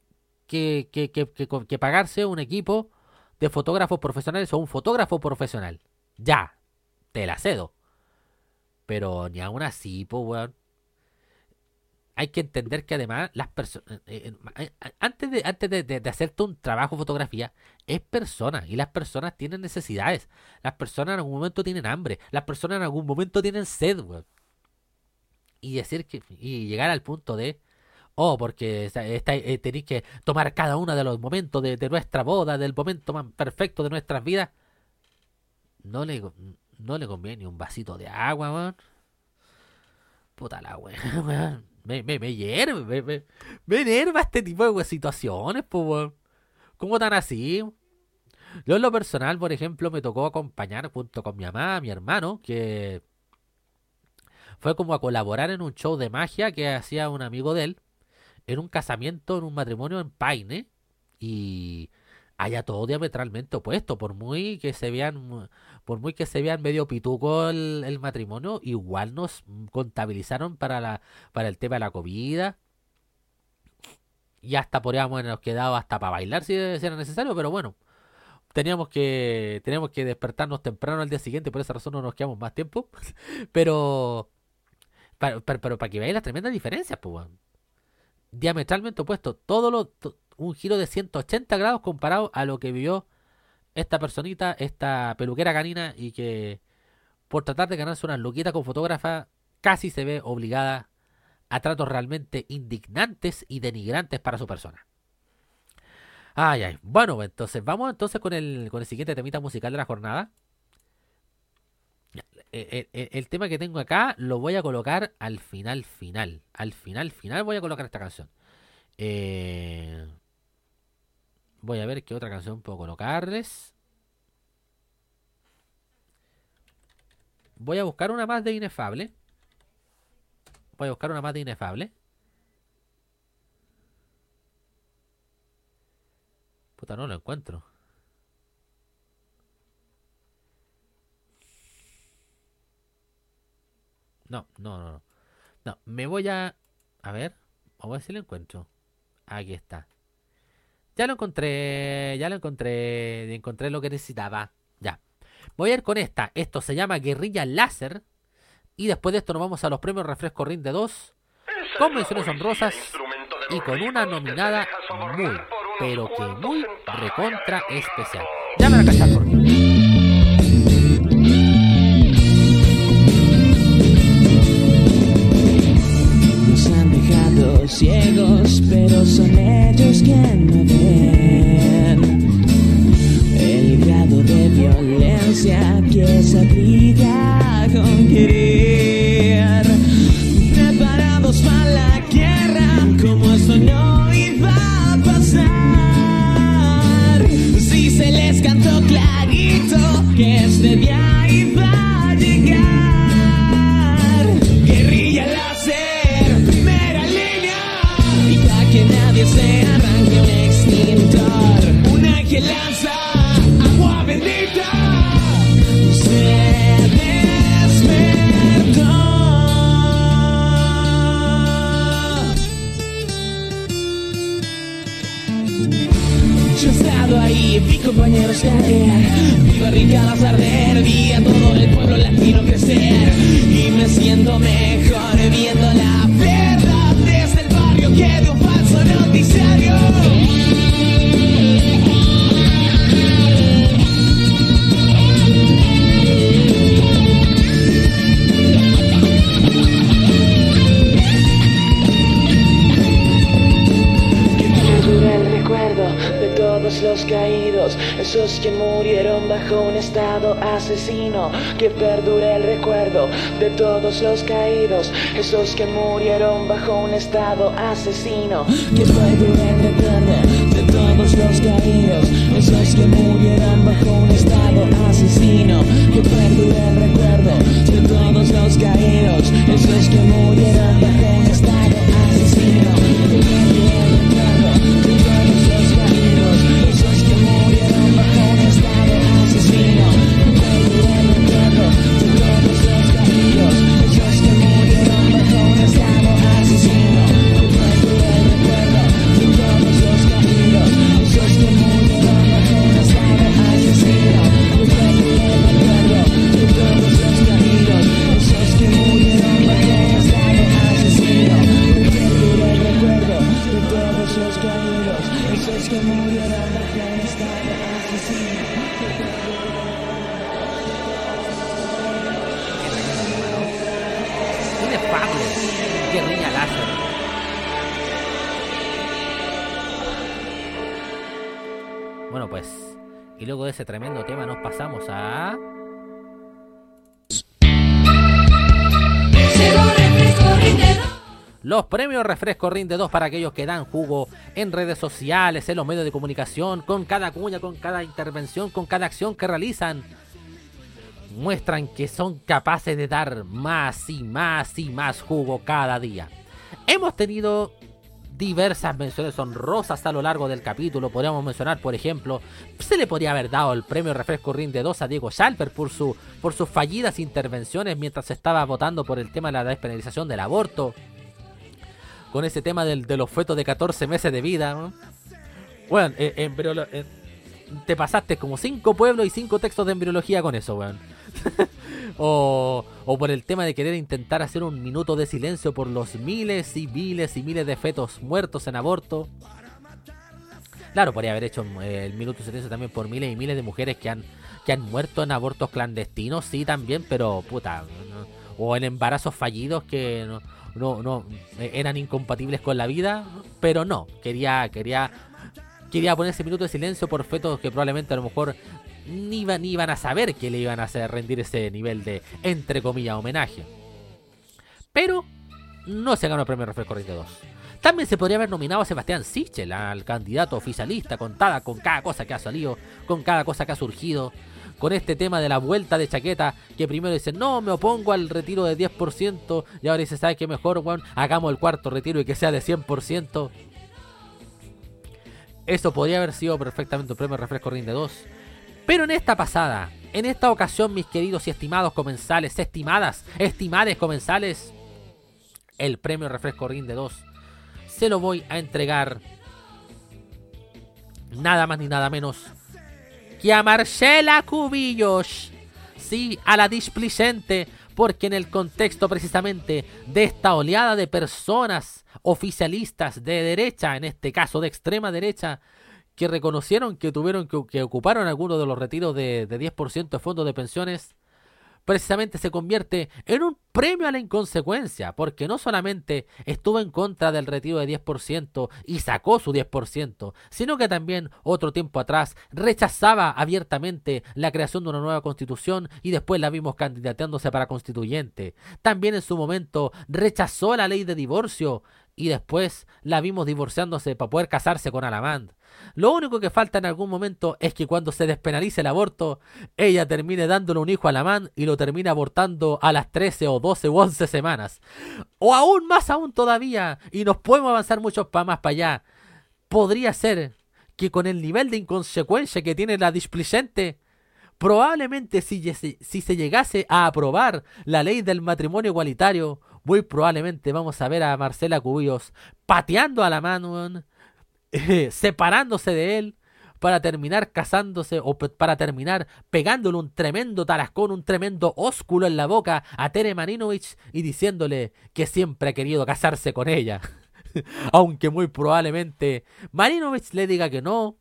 que, que, que, que pagarse un equipo de fotógrafos profesionales o un fotógrafo profesional. Ya, te la cedo. Pero ni aún así, pues, weón. Hay que entender que además las personas... antes de, antes de, de- hacerte un trabajo fotografía, es persona. Y las personas tienen necesidades. Las personas en algún momento tienen hambre. Las personas en algún momento tienen sed, weón. Y decir que... Y llegar al punto de... Oh, porque eh, tenéis que tomar cada uno de los momentos de, de nuestra boda, del momento más perfecto de nuestras vidas. No le, no le conviene ni un vasito de agua, weón. Puta la wea, (laughs) weón. Me, me, me hierve, me, me, me enerva este tipo de situaciones, pues, weón. ¿Cómo tan así? Yo en lo personal, por ejemplo, me tocó acompañar junto con mi mamá, mi hermano, que fue como a colaborar en un show de magia que hacía un amigo de él, en un casamiento, en un matrimonio en Paine, y haya todo diametralmente opuesto, por muy que se vean, por muy que se vean medio pituco el, matrimonio, igual nos contabilizaron para la, para el tema de la comida. Y hasta podríamos habernos quedado hasta para bailar si, era necesario, pero bueno teníamos que teníamos que despertarnos temprano al día siguiente, por esa razón no nos quedamos más tiempo. (laughs) pero para, para, que veáis las tremendas diferencias, pues. Diametralmente opuesto. Todo lo, un giro de 180 grados comparado a lo que vivió esta personita, esta peluquera canina, y que por tratar de ganarse una luquita con fotógrafa, casi se ve obligada a tratos realmente indignantes y denigrantes para su persona. Ay, ay. Bueno, pues, entonces vamos entonces con el, con el siguiente temita musical de la jornada. El, el- el tema que tengo acá lo voy a colocar al final, final. Al final, final voy a colocar esta canción. Eh, voy a ver qué otra canción puedo colocarles. Voy a buscar una más de Inefable. Voy a buscar una más de Inefable. Puta, no lo encuentro. No, no, no, no. No, me voy a... A ver, vamos a ver si lo encuentro. Aquí está. Ya lo encontré, ya lo encontré, encontré lo que necesitaba. Ya. Voy a ir con esta. Esto se llama Guerrilla Láser. Y después de esto nos vamos a los premios Refresco Rinde 2. Con menciones honrosas y con una nominada muy, pero que muy recontra especial. Ya me la ciegos, pero son ellos quien no ven el grado de violencia que se aplica con querer. Todos los caídos, esos que murieron bajo un estado asesino. Que el recuerdo de todos los caídos, esos que murieron bajo un estado asesino. Que perdure el recuerdo de todos los caídos, esos que murieron bajo un estado Refresco Rinde 2 para aquellos que dan jugo en redes sociales, en los medios de comunicación, con cada cuña, con cada intervención, con cada acción que realizan. Muestran que son capaces de dar más y más y más jugo cada día. Hemos tenido diversas menciones honrosas a lo largo del capítulo. Podríamos mencionar, por ejemplo, se le podría haber dado el premio Refresco Rinde 2 a Diego Schalper por, su, por sus fallidas intervenciones mientras estaba votando por el tema de la despenalización del aborto. Con ese tema del, de los fetos de 14 meses de vida. ¿no? Bueno, eh, embriolo- eh, te pasaste como 5 pueblos y 5 textos de embriología con eso, weón. (laughs) o, o por el tema de querer intentar hacer un minuto de silencio por los miles y miles y miles de fetos muertos en aborto. Claro, podría haber hecho eh, el minuto de silencio también por miles y miles de mujeres que han, que han muerto en abortos clandestinos, sí, también, pero puta. o en embarazos fallidos que no, no, no eh, eran incompatibles con la vida, pero no, quería, quería, quería poner ese minuto de silencio por fetos que probablemente a lo mejor ni iban, ni iban a saber que le iban a hacer rendir ese nivel de, entre comillas, homenaje. Pero no se ganó el premio Refresco Rinde 2. También se podría haber nominado a Sebastián Sichel, al candidato oficialista, contada con cada cosa que ha salido, con cada cosa que ha surgido, con este tema de la vuelta de chaqueta, que primero dice, no, me opongo al retiro de 10%, y ahora dice, ¿sabes qué mejor, weón? Hagamos el cuarto retiro y que sea de 100%. Eso podría haber sido perfectamente un premio Refresco Rinde 2. Pero en esta pasada, en esta ocasión, mis queridos y estimados comensales, estimadas, estimades comensales, el premio Refresco Rinde 2 se lo voy a entregar nada más ni nada menos a Marcela Cubillos. Sí, a la displicente, porque en el contexto precisamente de esta oleada de personas oficialistas de derecha, en este caso de extrema derecha, que reconocieron que tuvieron que, que ocuparon algunos de los retiros de, de 10% de fondos de pensiones, precisamente se convierte en un premio a la inconsecuencia, porque no solamente estuvo en contra del retiro de 10% y sacó su 10%, sino que también otro tiempo atrás rechazaba abiertamente la creación de una nueva constitución y después la vimos candidateándose para constituyente. También en su momento rechazó la ley de divorcio y después la vimos divorciándose para poder casarse con Alamand. Lo único que falta en algún momento es que cuando se despenalice el aborto, ella termine dándole un hijo a Alamand y lo termine abortando a las 13 o 12 o 11 semanas. O aún más aún todavía, y nos podemos avanzar mucho pa- más para allá. Podría ser que con el nivel de inconsecuencia que tiene la displicente, probablemente si, si se llegase a aprobar la ley del matrimonio igualitario, muy probablemente vamos a ver a Marcela Cubillos pateando a la mano, eh, separándose de él para terminar casándose o para terminar pegándole un tremendo tarascón, un tremendo ósculo en la boca a Tere Marinovich y diciéndole que siempre ha querido casarse con ella. (laughs) Aunque muy probablemente Marinovich le diga que no.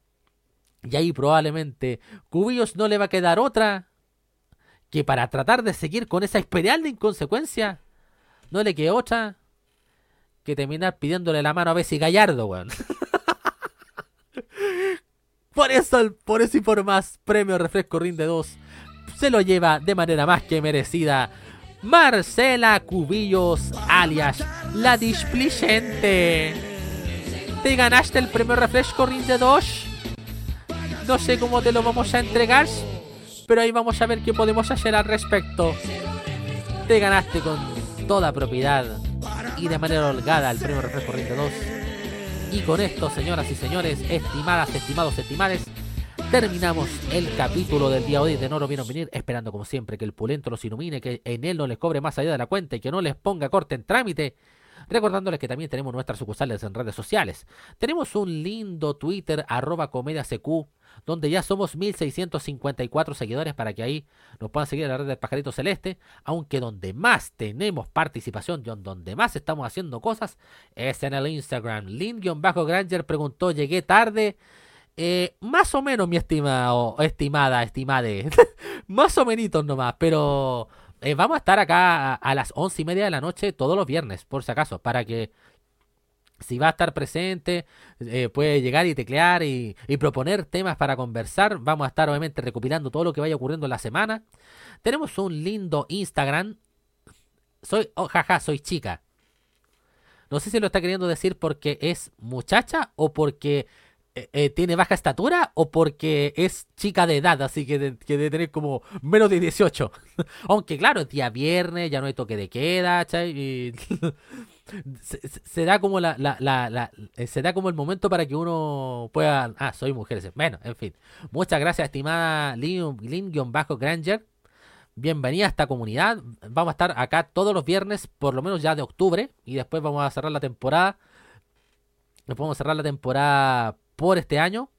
Y ahí probablemente Cubillos no le va a quedar otra que para tratar de seguir con esa espiral de inconsecuencia, no le quede otra que terminar pidiéndole la mano a Bessie Gallardo, weón. (laughs) por eso, por eso y por más, premio Refresco Rinde 2 se lo lleva de manera más que merecida Marcela Cubillos, alias La Displicente. Te ganaste el premio Refresco Rinde 2. No sé cómo te lo vamos a entregar, pero ahí vamos a ver qué podemos hacer al respecto. Te ganaste con toda propiedad y de manera holgada el premio Refresco Rinde 2. Y con esto, señoras y señores, estimadas, estimados, estimades, terminamos el capítulo del día hoy de No lo vieron venir, esperando como siempre que el pulento los ilumine, que en él no les cobre más allá de la cuenta y que no les ponga corte en trámite. Recordándoles que también tenemos nuestras sucursales en redes sociales. Tenemos un lindo Twitter, arroba comedia CQ, donde ya somos 1654 seguidores para que ahí nos puedan seguir en la red del pajarito celeste. Aunque donde más tenemos participación donde más estamos haciendo cosas es en el Instagram. Lin-Granger preguntó, llegué tarde. Eh, más o menos, mi estimado, estimada, estimade. (laughs) más o menos nomás, pero eh, vamos a estar acá a las once y media de la noche todos los viernes, por si acaso, para que si va a estar presente, eh, puede llegar y teclear y, proponer temas para conversar. Vamos a estar obviamente recopilando todo lo que vaya ocurriendo en la semana. Tenemos un lindo Instagram. Soy, oh, jaja, soy chica. No sé si lo está queriendo decir porque es muchacha o porque eh, eh, tiene baja estatura o porque es chica de edad, así que, de- que debe tener como menos de 18. (laughs) Aunque claro, es día viernes, ya no hay toque de queda, ¿cachai? Y (laughs) se, se- se da como la, la- la- la- eh, como el momento para que uno pueda ah soy mujer bueno en fin. Muchas gracias estimada Lin- Lin-Granger bienvenida a esta comunidad. Vamos a estar acá todos los viernes por lo menos ya de octubre y después vamos a cerrar la temporada. Después vamos cerrar la temporada por este año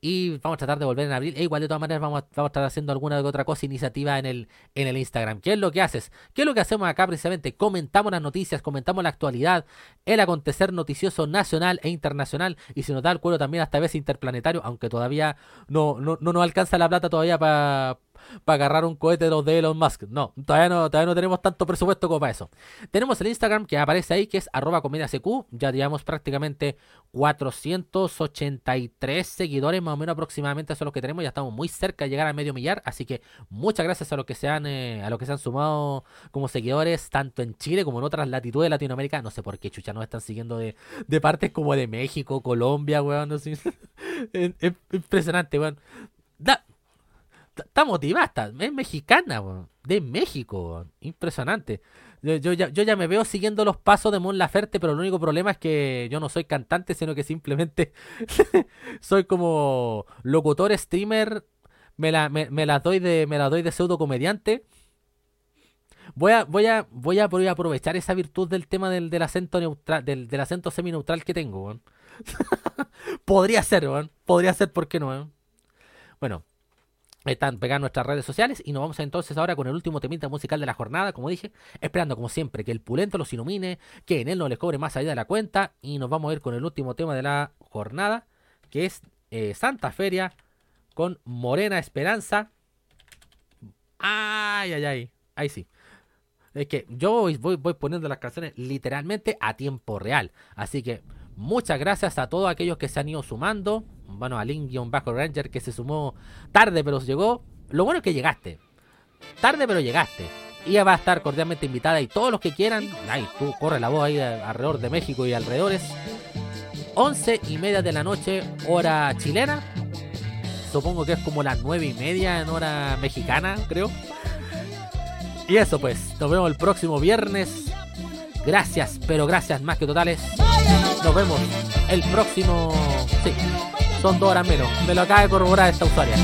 y vamos a tratar de volver en abril. E igual de todas maneras vamos a, vamos a estar haciendo alguna que otra cosa, iniciativa en el, en el Instagram. ¿Qué es lo que haces? ¿Qué es lo que hacemos acá precisamente? Comentamos las noticias, comentamos la actualidad, el acontecer noticioso nacional e internacional. Y si nos da el cuero también hasta vez interplanetario, aunque todavía no, no, no nos alcanza la plata todavía para agarrar un cohete de los de Elon Musk. No, todavía no, todavía no tenemos tanto presupuesto como para eso. Tenemos el Instagram que aparece ahí, que es arroba CQ. Ya llevamos prácticamente 483 seguidores, más o menos aproximadamente son los que tenemos. Ya estamos muy cerca de llegar a medio millar. Así que muchas gracias a los que se han, eh, a los que se han sumado como seguidores, tanto en Chile como en otras latitudes de Latinoamérica. No sé por qué chucha nos están siguiendo de, de partes como de México, Colombia, weón. no sé. (laughs) es, es impresionante, weón. Da- Está motivada, está- es mexicana. De México. Impresionante. Yo, ya, me veo siguiendo los pasos de Mon Laferte, pero el único problema es que yo no soy cantante, sino que simplemente (laughs) soy como locutor, streamer. Me la, doy de, me pseudo comediante. Voy a, voy a, voy a, aprovechar esa virtud del tema del, acento neutral, semi-neutral que tengo. (laughs) Podría ser, weón. Podría ser, ¿por qué no? Bueno, están pegadas nuestras redes sociales y nos vamos entonces ahora con el último temita musical de la jornada, como dije, esperando como siempre que el pulento los ilumine, que en él no les cobre más allá de la cuenta y nos vamos a ir con el último tema de la jornada, que es eh, Santa Feria con Morena Esperanza. Ay, ay, ay, ahí sí. Es que yo voy, voy, voy poniendo las canciones literalmente a tiempo real. Así que muchas gracias a todos aquellos que se han ido sumando. Bueno, a Link-Ranger que se sumó tarde pero llegó. Lo bueno es que llegaste. Tarde pero llegaste. Ella va a estar cordialmente invitada y todos los que quieran. Ay, tú corre la voz ahí alrededor de México y alrededores. 11 y media de la noche, hora chilena. Supongo que es como las 9 y media en hora mexicana, creo. Y eso pues, nos vemos el próximo viernes. Gracias, pero gracias más que totales. Nos vemos el próximo... Sí, son dos horas menos. Me lo acaba de corroborar esta usuaria.